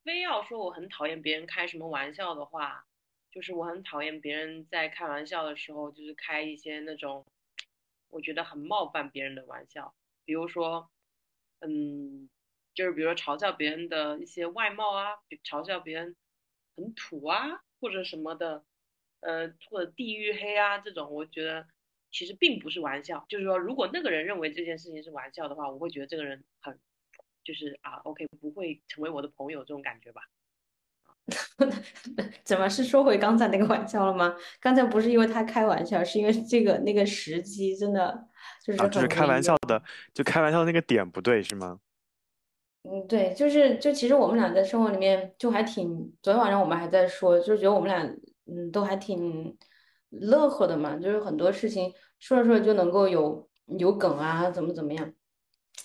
非要说我很讨厌别人开什么玩笑的话，就是我很讨厌别人在开玩笑的时候，就是开一些那种我觉得很冒犯别人的玩笑，比如说，嗯，就是比如说嘲笑别人的一些外貌啊，嘲笑别人很土啊，或者什么的，呃，或者地域黑啊这种，我觉得其实并不是玩笑。就是说，如果那个人认为这件事情是玩笑的话，我会觉得这个人很，就是啊，OK，不会成为我的朋友这种感觉吧。[LAUGHS] 怎么是说回刚才那个玩笑了吗？刚才不是因为他开玩笑，是因为这个那个时机真的就是啊，就是开玩笑的，就开玩笑的那个点不对是吗？嗯，对，就是就其实我们俩在生活里面就还挺，昨天晚上我们还在说，就是觉得我们俩嗯都还挺乐呵的嘛，就是很多事情说着说着就能够有有梗啊，怎么怎么样，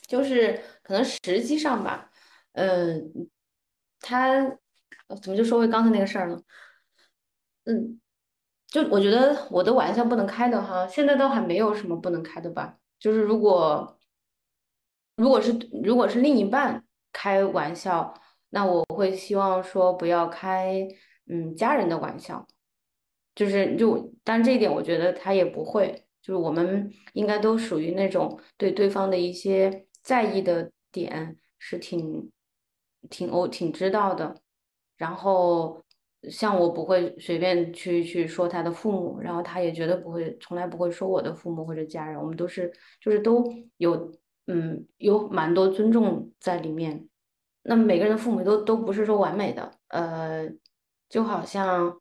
就是可能实际上吧，嗯、他呃怎么就说回刚才那个事儿呢？嗯，就我觉得我的玩笑不能开的哈，现在倒还没有什么不能开的吧。就是如果如果是如果是另一半开玩笑，那我会希望说不要开嗯家人的玩笑，就是就但这一点我觉得他也不会，就是我们应该都属于那种对对方的一些在意的点是挺挺我挺知道的。然后像我不会随便去去说他的父母，然后他也绝对不会，从来不会说我的父母或者家人，我们都是就是都有嗯有蛮多尊重在里面。那每个人的父母都都不是说完美的，呃，就好像。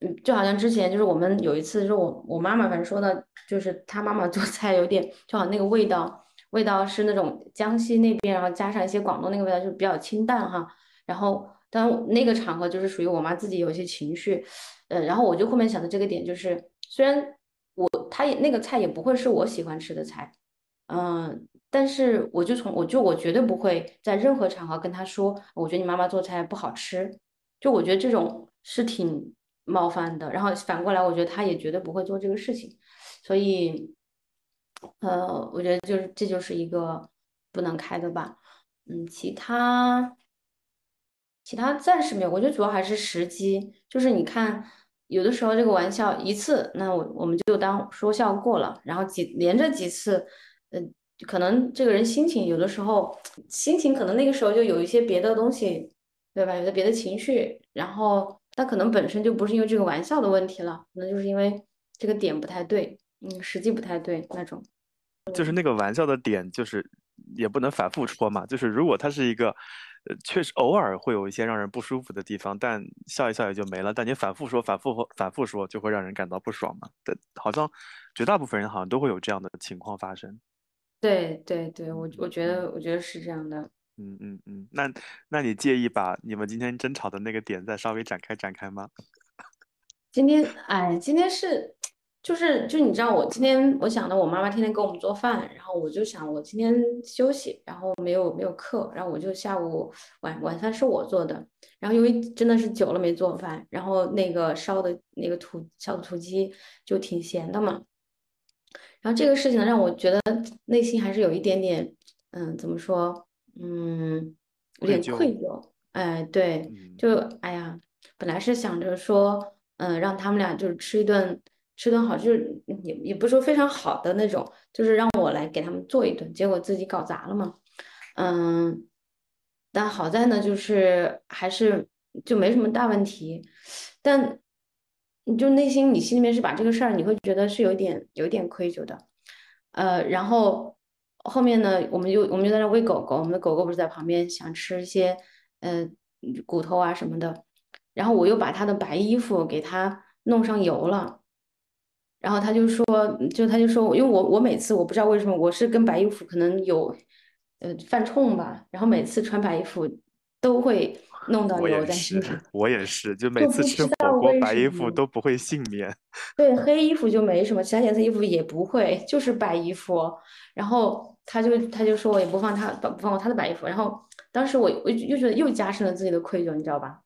嗯，就好像之前就是我们有一次，就是我我妈妈反正说的，就是她妈妈做菜有点，就好像那个味道，味道是那种江西那边，然后加上一些广东那个味道，就比较清淡哈。然后，当那个场合就是属于我妈自己有一些情绪，呃，然后我就后面想的这个点就是，虽然我她也那个菜也不会是我喜欢吃的菜，嗯、但是我就从我就我绝对不会在任何场合跟她说，我觉得你妈妈做菜不好吃，就我觉得这种是挺冒犯的。然后反过来，我觉得她也绝对不会做这个事情，所以，呃，我觉得就是这就是一个不能开的吧。嗯，其他其他暂时没有，我觉得主要还是时机。就是你看，有的时候这个玩笑一次，那我我们就当说笑过了，然后几连着几次，呃，可能这个人心情有的时候心情可能那个时候就有一些别的东西，对吧？有的别的情绪，然后他可能本身就不是因为这个玩笑的问题了，可能就是因为这个点不太对，嗯，时机不太对那种。就是那个玩笑的点，就是也不能反复戳嘛。就是如果他是一个，呃，确实偶尔会有一些让人不舒服的地方，但笑一笑也就没了。但你反复说、反复说反复说，就会让人感到不爽嘛。对，好像绝大部分人好像都会有这样的情况发生。对对对，我我觉嗯得我觉得是这样的。嗯嗯嗯，那那你介意把你们今天争吵的那个点再稍微展开展开吗？今天，哎，今天是，就是就你知道，我今天我想的，我妈妈天天给我们做饭，然后我就想我今天休息，然后没有没有课，然后我就下午晚晚饭是我做的，然后因为真的是久了没做饭，然后那个烧的那个土小土鸡就挺咸的嘛，然后这个事情呢，让我觉得内心还是有一点点，嗯，怎么说，嗯，有点愧疚。疚，哎，对。嗯就哎呀，本来是想着说，嗯、让他们俩就是吃一顿吃顿好，就是也也不是说非常好的那种，就是让我来给他们做一顿，结果自己搞砸了嘛。嗯，但好在呢，就是还是就没什么大问题，但你就内心你心里面是把这个事儿，你会觉得是有点有点愧疚的。呃，然后后面呢，我们就我们就在那喂狗狗，我们的狗狗不是在旁边想吃一些呃骨头啊什么的，然后我又把它的白衣服给它弄上油了，然后他就说，就他就说，因为我我每次我不知道为什么我是跟白衣服可能有呃犯冲吧，然后每次穿白衣服都会弄到我油也是，在身上，我也是，就每次吃火锅白衣。服都不会幸免。[LAUGHS] 对，黑衣服就没什么，其他颜色衣服也不会，就是白衣服。然后他就他就说我也不放他不不放过他的白衣服，然后当时我我又觉得又加深了自己的愧疚，你知道吧？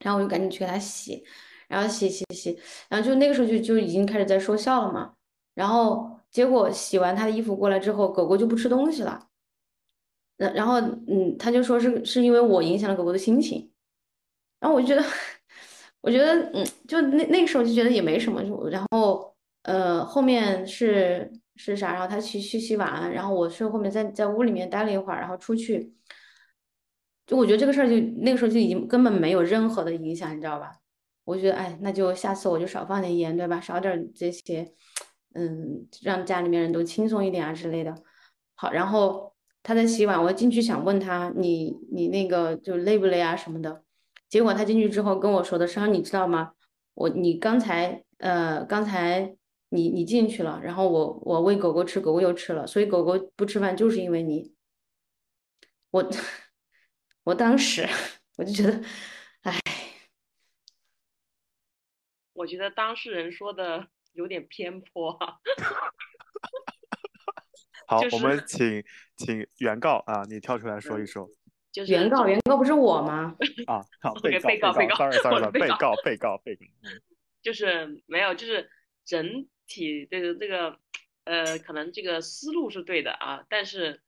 然后我就赶紧去给他洗，然后洗洗洗，然后就那个时候就就已经开始在说笑了嘛。然后结果洗完他的衣服过来之后，狗狗就不吃东西了。然然后嗯，他就说是是因为我影响了狗狗的心情。然后我就觉得，[LAUGHS] 我觉得，嗯，就那那个时候就觉得也没什么，就然后，呃，后面是是啥？然后他去去洗碗，然后我是后面在在屋里面待了一会儿，然后出去，就我觉得这个事儿就那个时候就已经根本没有任何的影响，你知道吧？我觉得，哎，那就下次我就少放点盐，对吧？少点这些，嗯，让家里面人都轻松一点啊之类的。好，然后他在洗碗，我进去想问他，你你那个就累不累啊什么的。结果他进去之后跟我说的是，你知道吗？我你刚才呃刚才你你进去了，然后我我喂狗狗吃，狗狗又吃了，所以狗狗不吃饭就是因为你。我 [LAUGHS] 我当时 [LAUGHS] 我就觉得，哎，我觉得当事人说的有点偏颇啊。[LAUGHS] 好，就我们请请原告啊，你跳出来说一说就是原告，原告不是我吗？[LAUGHS] 啊。好 [LAUGHS] 被告，被告被告，sorry sorry 我是 sorry，被告被告，被告，被告。嗯就是没有，就是整体这个这个呃，可能这个思路是对的啊，但是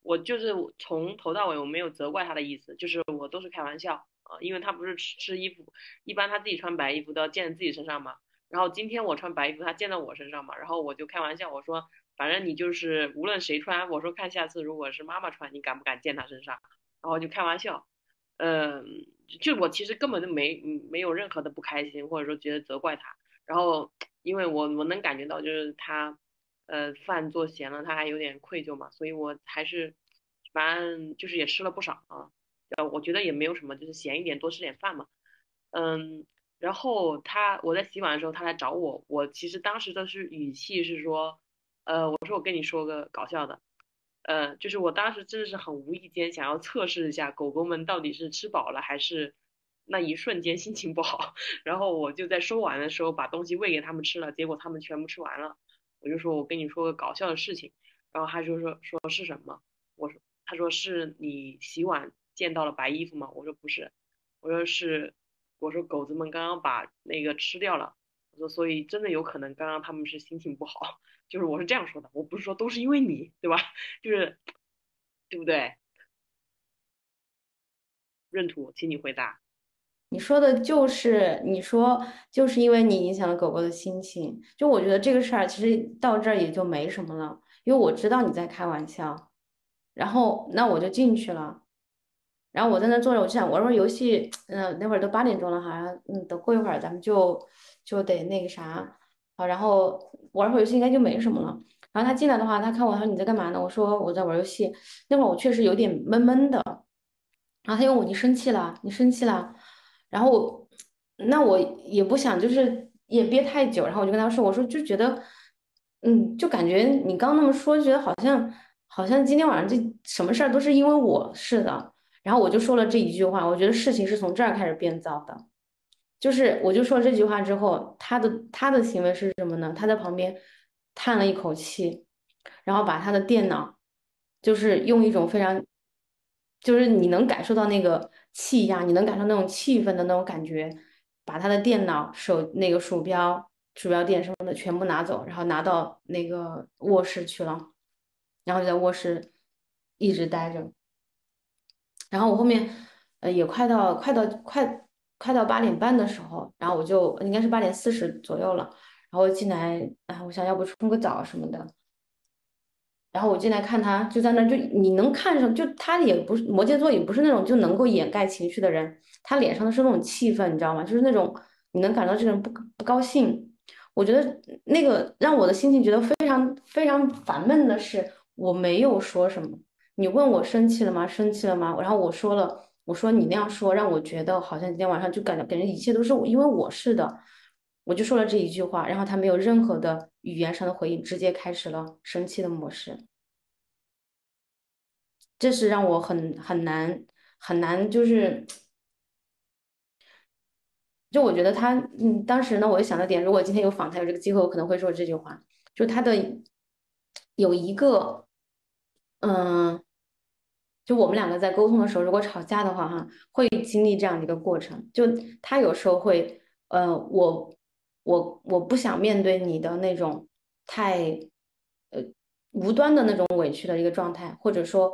我就是从头到尾我没有责怪他的意思，就是我都是开玩笑啊，因为他不是吃衣服，一般他自己穿白衣服都要溅在自己身上嘛，然后今天我穿白衣服，他溅到我身上嘛，然后我就开玩笑，我说反正你就是无论谁穿，我说看下次如果是妈妈穿，你敢不敢溅她身上，然后就开玩笑，嗯，就我其实根本就没没有任何的不开心，或者说觉得责怪他。然后因为我我能感觉到就是他，呃，饭做咸了，他还有点愧疚嘛，所以我还是反正就是也吃了不少啊。呃，我觉得也没有什么，就是闲一点，多吃点饭嘛。嗯，然后他我在洗碗的时候，他来找我，我其实当时的是语气是说，呃，我说我跟你说个搞笑的。呃，就是我当时真的是很无意间想要测试一下狗狗们到底是吃饱了还是那一瞬间心情不好，然后我就在收碗的时候把东西喂给他们吃了，结果他们全部吃完了，我就说我跟你说个搞笑的事情，然后他就说说是什么？我说他说是你洗碗见到了白衣服吗？我说不是，我说是，我说狗子们刚刚把那个吃掉了，我说所以真的有可能刚刚他们是心情不好。[LAUGHS] 就是我是这样说的，我不是说都是因为你，对吧？[LAUGHS] 就是，对不对？闰土，请你回答。你说的就是，你说就是因为你影响了狗狗的心情，就我觉得这个事儿其实到这儿也就没什么了，因为我知道你在开玩笑，然后那我就进去了，然后我在那坐着，我就想玩会游戏，嗯、那会儿都八点钟了，好像，嗯，等过一会儿咱们就就得那个啥，好，然后玩会儿游戏应该就没什么了。然后他进来的话，他看我，他说你在干嘛呢？我说我在玩游戏。那会儿我确实有点闷闷的，然后他问我你生气了？你生气了？然后，那我也不想就是也憋太久，然后我就跟他说，我说就觉得，嗯，就感觉你刚那么说，就觉得好像好像今天晚上这什么事儿都是因为我是的，然后我就说了这一句话，我觉得事情是从这儿开始变糟的，就是我就说这句话之后，他的他的行为是什么呢？他在旁边叹了一口气，然后把他的电脑，就是用一种非常。就是你能感受到那个气压，你能感受那种气氛的那种感觉，把他的电脑、手那个鼠标、鼠标垫什么的全部拿走，然后拿到那个卧室去了，然后就在卧室一直待着。然后我后面呃也快到快到快快到八点半的时候，然后我就应该是八点四十左右了，然后进来，哎，我想要不冲个澡什么的。然后我进来看他，就在那，就你能看上，就他也不是摩羯座，也不是那种就能够掩盖情绪的人，他脸上的是那种气氛，你知道吗？就是那种你能感到这个人不不高兴。我觉得那个让我的心情觉得非常非常烦闷的是，我没有说什么。你问我生气了吗？生气了吗？然后我说了，我说你那样说让我觉得好像今天晚上就感觉感觉一切都是我因为我是的，我就说了这一句话，然后他没有任何的语言上的回应，直接开始了生气的模式。这是让我很很难很难，就是，就我觉得他，嗯，当时呢，我就想到点，如果今天有访谈有这个机会，我可能会说这句话，就他的有一个，嗯，就我们两个在沟通的时候，如果吵架的话，哈，会经历这样的一个过程，就他有时候会，呃，我我我不想面对你的那种太，呃，无端的那种委屈的一个状态，或者说。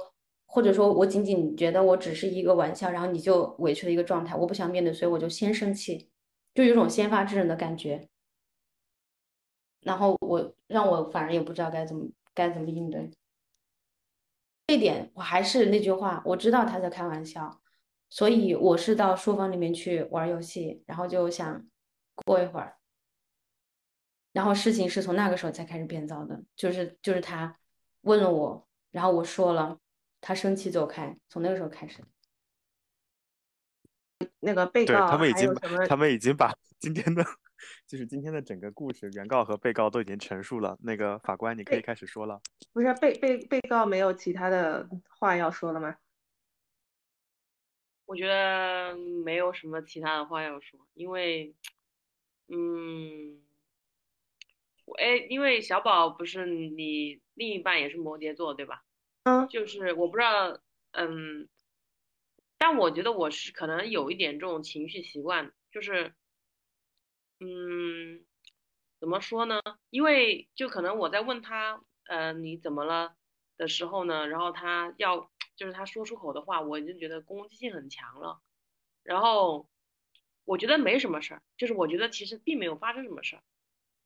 或者说我仅仅觉得我只是一个玩笑，然后你就委屈的一个状态，我不想面对，所以我就先生气，就有种先发制人的感觉。然后我让我反而也不知道该怎么该怎么应对。这点我还是那句话，我知道他在开玩笑，所以我是到书房里面去玩游戏，然后就想过一会儿。然后事情是从那个时候才开始变糟的，就是就是他问了我，然后我说了。他生气走开，从那个时候开始。那个被对告他们已经？他们已经把今天的就是今天的整个故事，原告和被告都已经陈述了。那个法官，你可以开始说了。不是被被被告没有其他的话要说了吗？我觉得没有什么其他的话要说，因为，嗯，我哎，因为小宝不是你另一半也是摩羯座，对吧？嗯，就是我不知道，嗯，但我觉得我是可能有一点这种情绪习惯，就是，嗯，怎么说呢？因为就可能我在问他，呃，你怎么了的时候呢，然后他要就是他说出口的话，我就觉得攻击性很强了。然后我觉得没什么事儿，就是我觉得其实并没有发生什么事儿。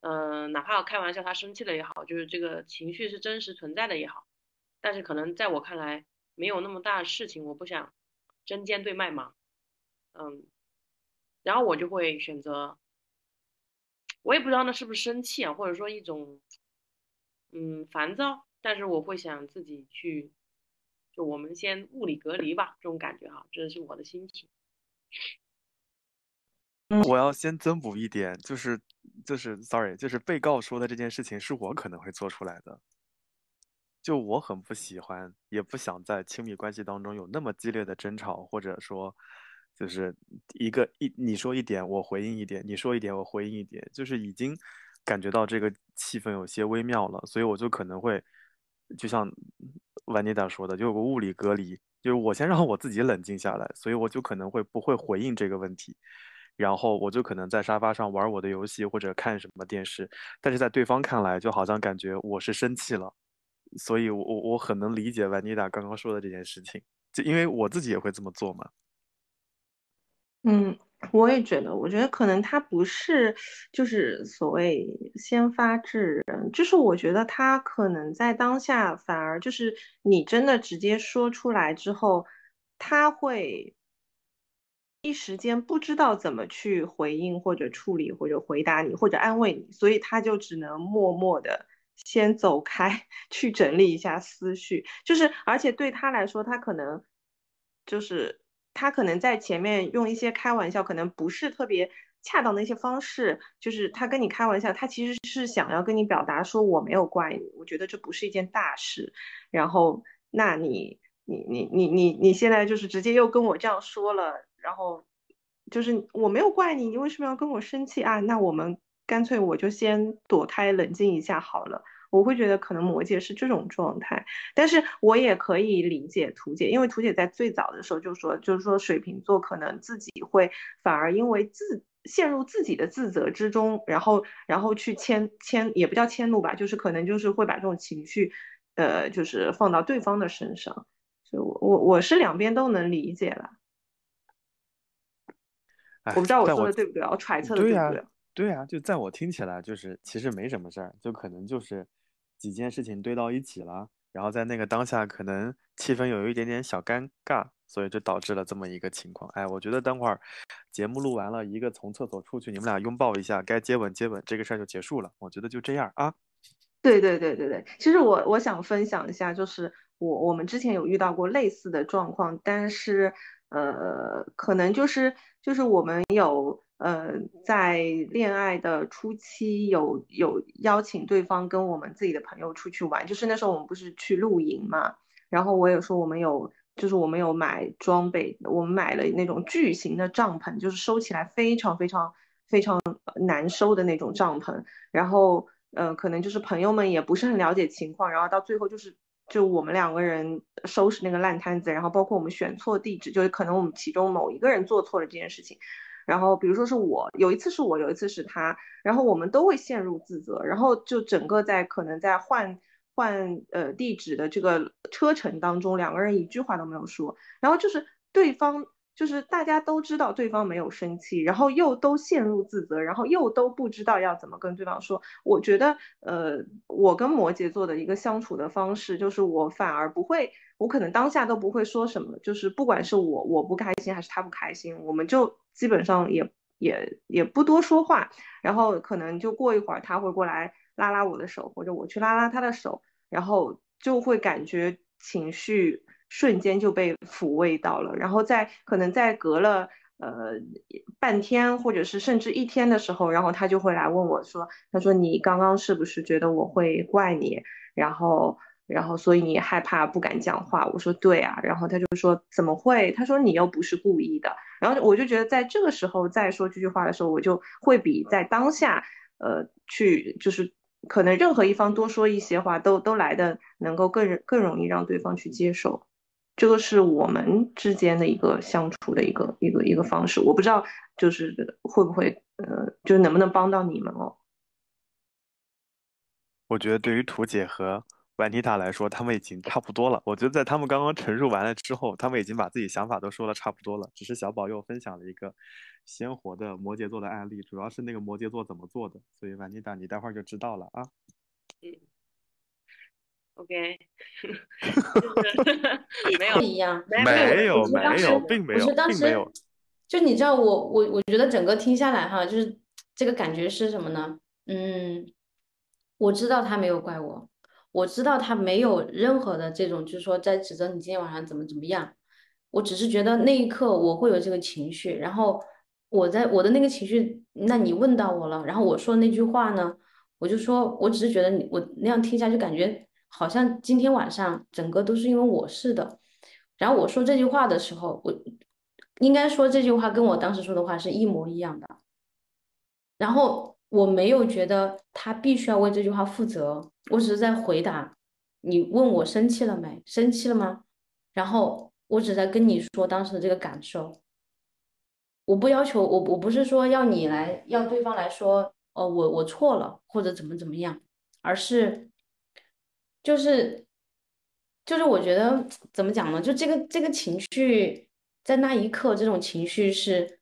嗯、哪怕我开玩笑，他生气了也好，就是这个情绪是真实存在的也好，但是可能在我看来没有那么大的事情，我不想针尖对麦芒，嗯，然后我就会选择，我也不知道那是不是生气啊，或者说一种嗯烦躁，但是我会想自己去，就我们先物理隔离吧，这种感觉哈，这是我的心情。我要先增补一点，就是就是，sorry，就是被告说的这件事情是我可能会做出来的。就我很不喜欢，也不想在亲密关系当中有那么激烈的争吵，或者说，就是一个一你说一点我回应一点，你说一点我回应一点，就是已经感觉到这个气氛有些微妙了，所以我就可能会，就像万妮达说的，就有个物理隔离，就是我先让我自己冷静下来，所以我就可能会不会回应这个问题。然后我就可能在沙发上玩我的游戏或者看什么电视，但是在对方看来，就好像感觉我是生气了，所以我我我很能理解万妮达刚刚说的这件事情，就因为我自己也会这么做嘛。嗯，我也觉得，我觉得可能他不是就是所谓先发制人，就是我觉得他可能在当下反而就是你真的直接说出来之后，他会一时间不知道怎么去回应或者处理或者回答你或者安慰你，所以他就只能默默的先走开，[LAUGHS] 去整理一下思绪。就是而且对他来说，他可能就是他可能在前面用一些开玩笑，可能不是特别恰当的一些方式，就是他跟你开玩笑，他其实是想要跟你表达说我没有怪你，我觉得这不是一件大事。然后，那你你你你你你现在就是直接又跟我这样说了，然后就是我没有怪你，你为什么要跟我生气啊？那我们干脆我就先躲开冷静一下好了。我会觉得可能魔界是这种状态，但是我也可以理解图姐，因为图姐在最早的时候就说，就是说水瓶座可能自己会反而因为自陷入自己的自责之中，然后然后去迁迁也不叫迁怒吧，就是可能就是会把这种情绪，呃，就是放到对方的身上，所以我我我是两边都能理解了。哎，我不知道我说的对不对啊，我揣测的对不对？对呀、就在我听起来，就是其实没什么事儿，就可能就是几件事情堆到一起了，然后在那个当下，可能气氛有一点点小尴尬，所以就导致了这么一个情况。哎，我觉得等会儿节目录完了，一个从厕所出去，你们俩拥抱一下，该接吻接吻，这个事儿就结束了。我觉得就这样啊。对对对对对，其实我我想分享一下，就是我我们之前有遇到过类似的状况，但是呃，可能就是就是我们有呃在恋爱的初期有有邀请对方跟我们自己的朋友出去玩，就是那时候我们不是去露营嘛，然后我也说我们有。就是我们有买装备，我们买了那种巨型的帐篷，就是收起来非常非常非常难收的那种帐篷，然后呃，可能就是朋友们也不是很了解情况，然后到最后就是就我们两个人收拾那个烂摊子，然后包括我们选错地址，就是可能我们其中某一个人做错了这件事情，然后比如说是我，有一次是我，有一次是他，然后我们都会陷入自责，然后就整个在可能在换换呃地址的这个车程当中，两个人一句话都没有说，然后就是对方。就是大家都知道对方没有生气，然后又都陷入自责，然后又都不知道要怎么跟对方说。我觉得，呃，我跟摩羯座的一个相处的方式，就是我反而不会，我可能当下都不会说什么，就是不管是我我不开心还是他不开心，我们就基本上也也也不多说话，然后可能就过一会儿他会过来拉拉我的手，或者我去拉拉他的手，然后就会感觉情绪。瞬间就被抚慰到了，然后在可能在隔了呃半天或者是甚至一天的时候，然后他就会来问我说：“他说你刚刚是不是觉得我会怪你？然后然后所以你害怕不敢讲话？”我说：“对啊。”然后他就说：“怎么会？”他说：“你又不是故意的。”然后我就觉得在这个时候再说这句话的时候，我就会比在当下呃去就是可能任何一方多说一些话，都都来的能够更更容易让对方去接受。这个是我们之间的一个相处的一个一个一个方式。我不知道就是会不会呃，就是能不能帮到你们哦。我觉得对于图姐和婉妮塔来说，他们已经差不多了。我觉得在他们刚刚陈述完了之后，他们已经把自己想法都说的差不多了。只是小宝又分享了一个鲜活的摩羯座的案例，主要是那个摩羯座怎么做的。所以婉妮塔，你待会儿就知道了啊。OK，[LAUGHS] 就是 [LAUGHS] 没有不一样。没没有没有，并没有是，当时并没有。就你知道我我我觉得整个听下来哈，就是这个感觉是什么呢？嗯，我知道他没有怪我，我知道他没有任何的这种，就是说在指责你今天晚上怎么怎么样。我只是觉得那一刻我会有这个情绪，然后我在我的那个情绪，那你问到我了，然后我说那句话呢，我就说我只是觉得你我那样听下去感觉好像今天晚上整个都是因为我是的。然后我说这句话的时候，我应该说这句话跟我当时说的话是一模一样的。然后我没有觉得他必须要为这句话负责，我只是在回答你问我生气了没？生气了吗？然后我只在跟你说当时的这个感受。我不要求我，我不是说要你来，要对方来说，哦，我我错了，或者怎么怎么样，而是就是就是我觉得怎么讲呢？就这个这个情绪，在那一刻，这种情绪是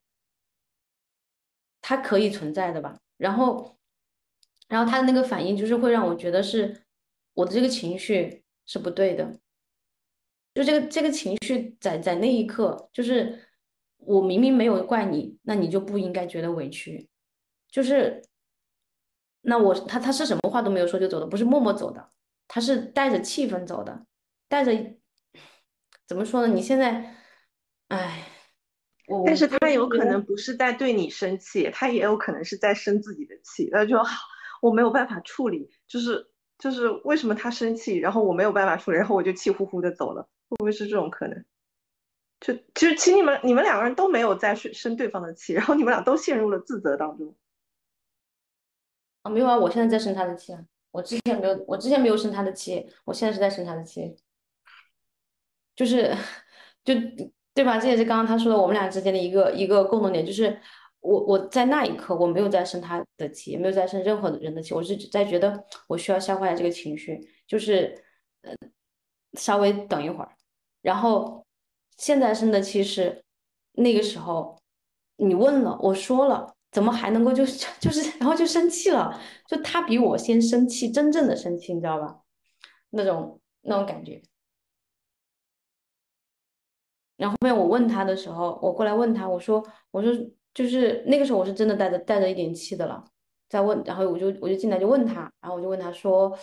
它可以存在的吧。然后，然后他的那个反应就是会让我觉得是我的这个情绪是不对的。就这个这个情绪在在那一刻，就是我明明没有怪你，那你就不应该觉得委屈。就是，那我他他是什么话都没有说就走的，不是默默走的，他是带着气氛走的，带着怎么说呢？你现在，哎，我但是他有可能不是在对你生气，他也有可能是在生自己的气，他就好，我没有办法处理，就是就是为什么他生气，然后我没有办法处理，然后我就气呼呼的走了，会不会是这种可能？就其实其实你们你们两个人都没有在生生对方的气，然后你们俩都陷入了自责当中。啊，没有啊，我现在在生他的气啊，我之前没有，我之前没有生他的气，我现在是在生他的气，就是 [LAUGHS] 就对吧？这也是刚刚他说的，我们俩之间的一个一个共同点，就是我我在那一刻我没有在生他的气，也没有在生任何人的气，我是在觉得我需要消化一下这个情绪，就是呃稍微等一会儿，然后现在生的气是那个时候你问了，我说了。怎么还能够就 [LAUGHS] 就是，然后就生气了？就他比我先生气，真正的生气，你知道吧？那种那种感觉。然后后面我问他的时候，我过来问他，我说我说就是那个时候我是真的带着带着一点气的了，在问，然后我就我就进来就问他，然后我就问他说，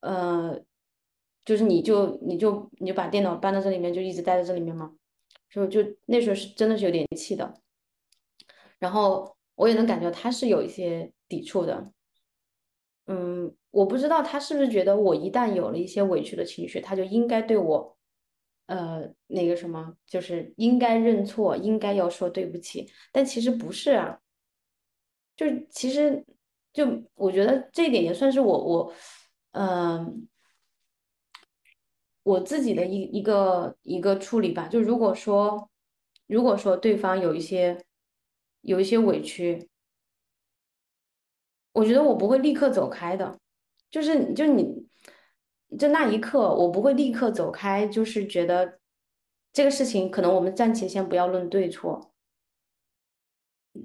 呃，就是你就你就你就把电脑搬到这里面，就一直待在这里面吗？就就那时候是真的是有点气的，然后我也能感觉他是有一些抵触的，嗯，我不知道他是不是觉得我一旦有了一些委屈的情绪，他就应该对我，呃，那个什么，就是应该认错，应该要说对不起，但其实不是啊，就其实就我觉得这一点也算是我我，嗯、我自己的一一个一个处理吧。就如果说如果说对方有一些有一些委屈，我觉得我不会立刻走开的，就是就你就那一刻，我不会立刻走开，就是觉得这个事情可能我们暂且先不要论对错，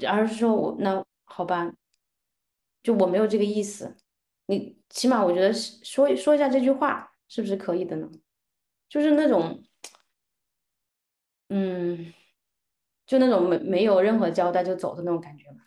而是说我那好吧，就我没有这个意思，你起码我觉得说说一下这句话是不是可以的呢？就是那种，嗯，就那种没没有任何交代就走的那种感觉嘛。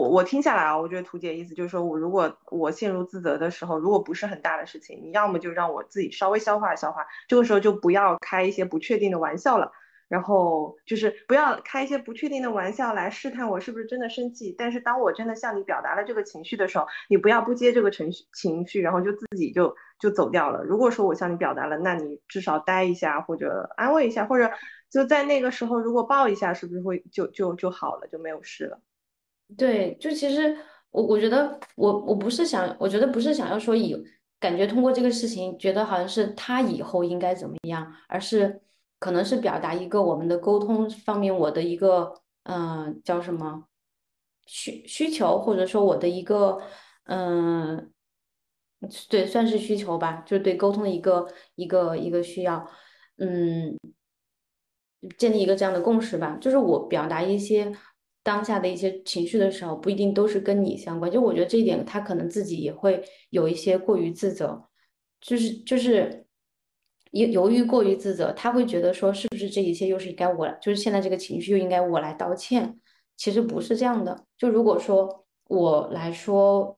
我我听下来啊，我觉得图姐意思就是说，我如果我陷入自责的时候，如果不是很大的事情，你要么就让我自己稍微消化消化，这个时候就不要开一些不确定的玩笑了，然后就是不要开一些不确定的玩笑来试探我是不是真的生气。但是当我真的向你表达了这个情绪的时候，你不要不接这个情绪情绪，然后就自己就就走掉了。如果说我向你表达了，那你至少待一下，或者安慰一下，或者就在那个时候如果抱一下，是不是会就就就好了，就没有事了？对，就其实我我觉得我我不是想，我觉得不是想要说以感觉通过这个事情，觉得好像是他以后应该怎么样，而是可能是表达一个我们的沟通方面我的一个嗯、叫什么需需求，或者说我的一个嗯、对，算是需求吧，就是对沟通的一个一个一个需要，嗯。建立一个这样的共识吧，就是我表达一些当下的一些情绪的时候，不一定都是跟你相关。就我觉得这一点，他可能自己也会有一些过于自责，就是就是由由于过于自责，他会觉得说是不是这一切又是该我，就是现在这个情绪又应该我来道歉。其实不是这样的。就如果说我来说，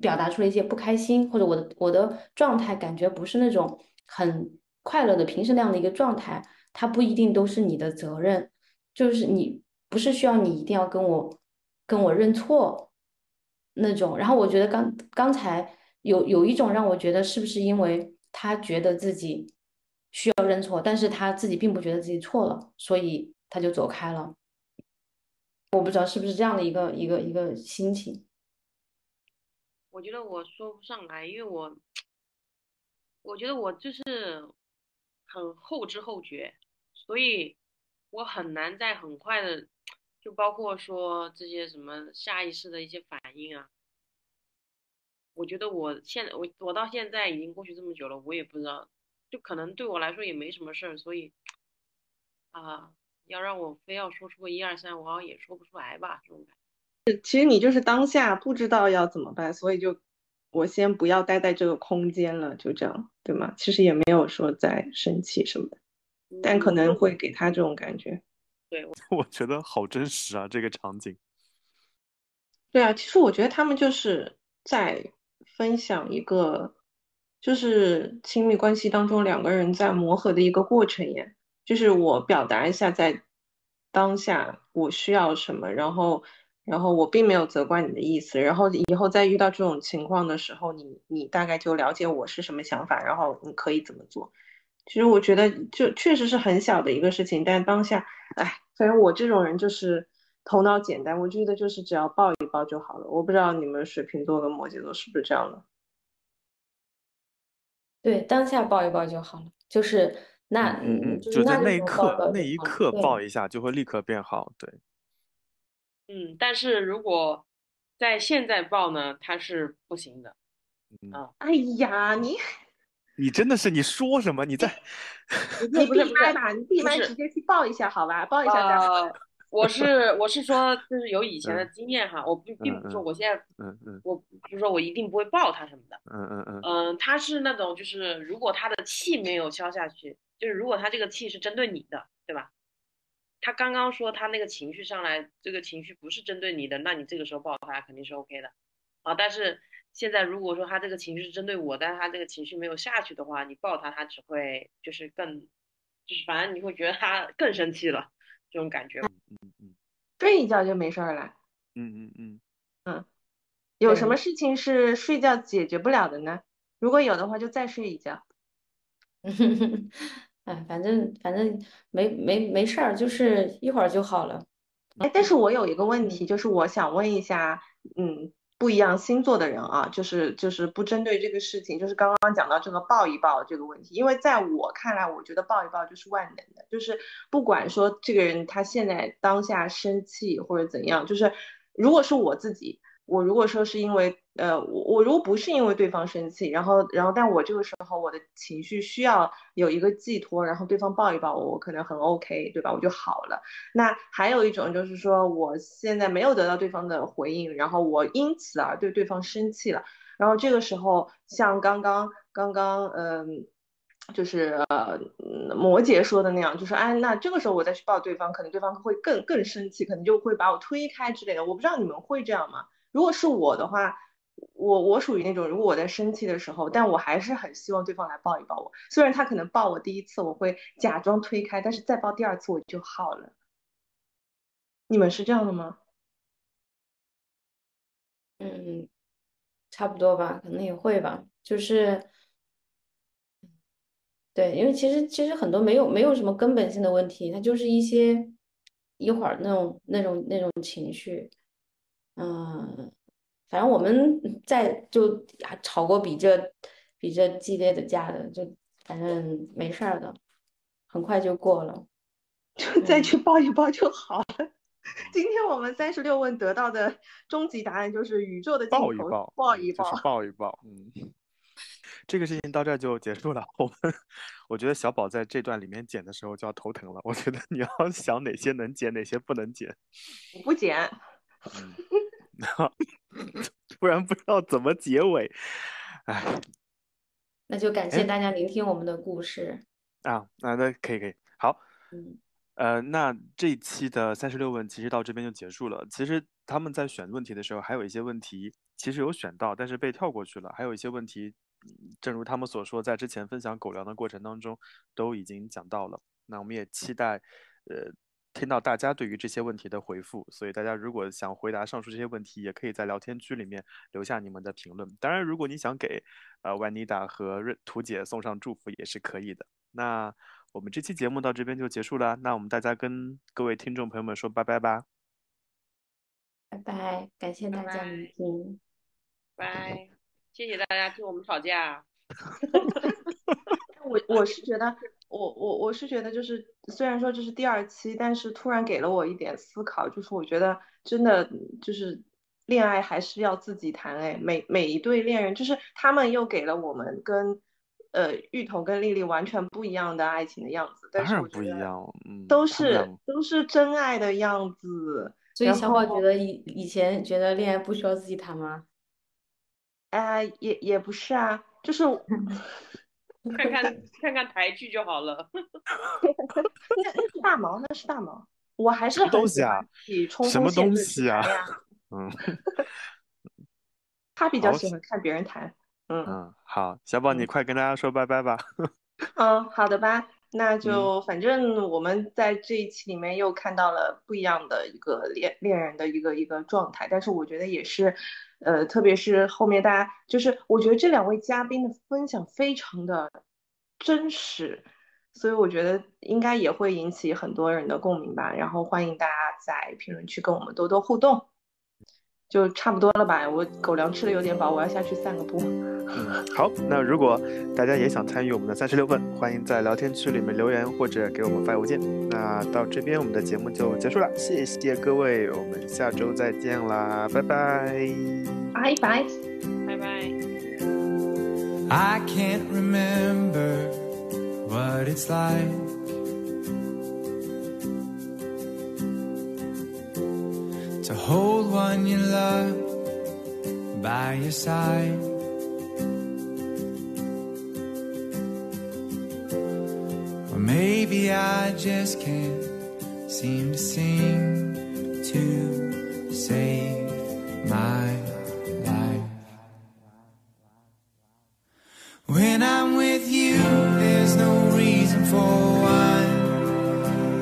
表达出了一些不开心，或者我的我的状态感觉不是那种很快乐的平时那样的一个状态。它不一定都是你的责任，就是你不是需要你一定要跟我跟我认错那种。然后我觉得刚刚才有有一种让我觉得是不是因为他觉得自己需要认错，但是他自己并不觉得自己错了，所以他就走开了。我不知道是不是这样的一个一个一个心情。我觉得我说不上来，因为我 [TSK] 我觉得我就是很后知后觉，所以我很难在很快的，就包括说这些什么下意识的一些反应啊。我觉得我现在我我到现在已经过去这么久了，我也不知道，就可能对我来说也没什么事儿，所以啊，要让我非要说出个一二三，我好像也说不出来吧，这种感觉。其实你就是当下不知道要怎么办，所以就我先不要待在这个空间了，就这样，对吗？其实也没有说在生气什么的，但可嗯能会给他这种感觉。对，[LAUGHS] 我觉得好真实啊，这个场景。对啊，其实我觉得他们就是在分享一个，就是亲密关系当中两个人在磨合的一个过程耶。就是我表达一下在当下我需要什么，然后，然后我并没有责怪你的意思，然后以后再遇到这种情况的时候，你你大概就了解我是什么想法，然后你可以怎么做。其实我觉得就确实是很小的一个事情，但当下，哎，反正我这种人就是头脑简单，我觉得就是只要抱一抱就好了。我不知道你们水瓶座跟摩羯座是不是这样的？对，当下抱一抱就好了，就是那嗯嗯，就就是在那一那一刻，那一刻抱一下就会立刻变好。对，嗯，但是如果在现在抱呢，它是不行的。嗯，哎呀，你你真的是你说什么？你在 [LAUGHS] 你闭麦吧，你闭麦直接去报一下，好吧？报一下。呃，[LAUGHS] 我是我是说，就是有以前的嗯经验哈，我并并不是说我现在嗯嗯我不是说我一定不会抱他什么的，嗯嗯嗯嗯，他是那种就是如果他的气没有消下去，就是如果他这个气是针对你的，对吧？他刚刚说他那个情绪上来，这个情绪不是针对你的，那你这个时候抱他肯定是 OK 的啊。但是现在如果说他这个情绪是针对我，但是他这个情绪没有下去的话，你抱他，他只会就是更，就是反正你会觉得他 [LAUGHS] 更生气了，这种感觉。嗯嗯睡一觉就没事儿了。嗯嗯嗯，有什么事情是睡觉解决不了的呢？如果有的话，就再睡一觉。[LAUGHS] 哎，反正反正没没没事儿，就是一会儿就好了。哎，但是我有一个问题，就是我想问一下，嗯，不一样星座的人啊，就是就是不针对这个事情，就是刚刚讲到这个抱一抱这个问题，因为在我看来，我觉得抱一抱就是万能的，就是不管说这个人他现在当下生气或者怎样，就是如果是我自己。我如果说是因为，呃，我我如果不是因为对方生气，然后然后但我这个时候我的情绪需要有一个寄托，然后对方抱一抱我，我可能很 OK，对吧？我就好了。那还有一种就是说，我现在没有得到对方的回应，然后我因此而对对方生气了，然后这个时候像刚刚刚刚，嗯。就是呃，摩羯说的那样，就是哎，那这个时候我再去抱对方，可能对方会更更生气，可能就会把我推开之类的。我不知道你们会这样吗？如果是我的话，我我属于那种，如果我在生气的时候，但我还是很希望对方来抱一抱我。虽然他可能抱我第一次，我会假装推开，但是再抱第二次我就好了。你们是这样的吗？嗯，差不多吧，可能也会吧，就是。对，因为其实其实很多没有没有什么根本性的问题，它就是一些一会儿那种那种那种情绪，嗯，反正我们在就还吵过比这比这激烈的架的，就反正没事儿的，很快就过了。就再嗯去抱一抱就好了。[LAUGHS] 今天我们三十六问得到的终极答案就是宇宙的尽头，抱一抱，抱一嗯就是抱。抱一抱，嗯。[LAUGHS] 这个事情到这儿就结束了。我们我觉得小宝在这段里面剪的时候就要头疼了。我觉得你要 [LAUGHS] 想哪些能剪，哪些不能剪，我不剪，不 [LAUGHS] 然不知道怎么结尾。哎那就感谢哎大家聆听我们的故事。啊，那那可以可以，好。嗯，呃，那这一期的三十六问其实到这边就结束了。其实他们在选问题的时候，还有一些问题其实有选到，但是被跳过去了。还有一些问题，嗯正如他们所说，在之前分享狗粮的过程当中都已经讲到了。那我们也期待，呃，听到大家对于这些问题的回复。所以大家如果想回答上述这些问题，也可以在聊天区里面留下你们的评论。当然，如果你想给呃万妮达和瑞图姐送上祝福也是可以的。那我们这期节目到这边就结束了，那我们大家跟各位听众朋友们说拜拜吧。拜拜，感谢大家聆听。拜，谢谢大家听我们吵架。[LAUGHS] [LAUGHS] 我我是觉得，我我我是觉得，就是虽然说这是第二期，但是突然给了我一点思考，就是我觉得真的就是恋爱还是要自己谈，哎，每每一对恋人，就是他们又给了我们跟呃芋头跟丽丽完全不一样的爱情的样子，但当然是不一样，嗯，都是都是真爱的样子。所以小宝觉得以以前觉得恋爱不需要自己谈吗？哎、也也不是啊，就是 [LAUGHS] [LAUGHS] 看看看看台剧就好了。那那是大毛，那是大毛，我还是什么东很喜欢西啊什么东西啊。嗯他比较喜欢看别人谈。嗯嗯，好，小宝你嗯快跟大家说拜拜吧。[LAUGHS] 嗯，好的吧，那嗯就反正我们在这一期里面又看到了不一样的一个恋恋人的一个一个状态，但是我觉得也是，呃，特别是后面大家就是我觉得这两位嘉宾的分享非常的真实，所以我觉得应该也会引起很多人的共鸣吧。然后欢迎大家在评论区跟我们多多互动。就差不多了吧，我狗粮吃的有点饱，我要下去散个步。嗯，好，那如果大家也想参与我们的三十六问，欢迎在聊天区里面留言或者给我们发邮件。那到这边我们的节目就结束了，谢谢各位，我们下周再见啦，拜拜。拜拜。拜拜。I can't remember what it's like to hold one you love by your side. Maybe I just can't seem to sing to save my life. When I'm with you, there's no reason for why.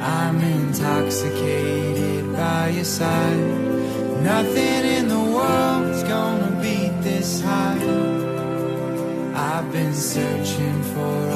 I'm intoxicated by your side. Nothing in the world's gonna beat this high. I've been searching for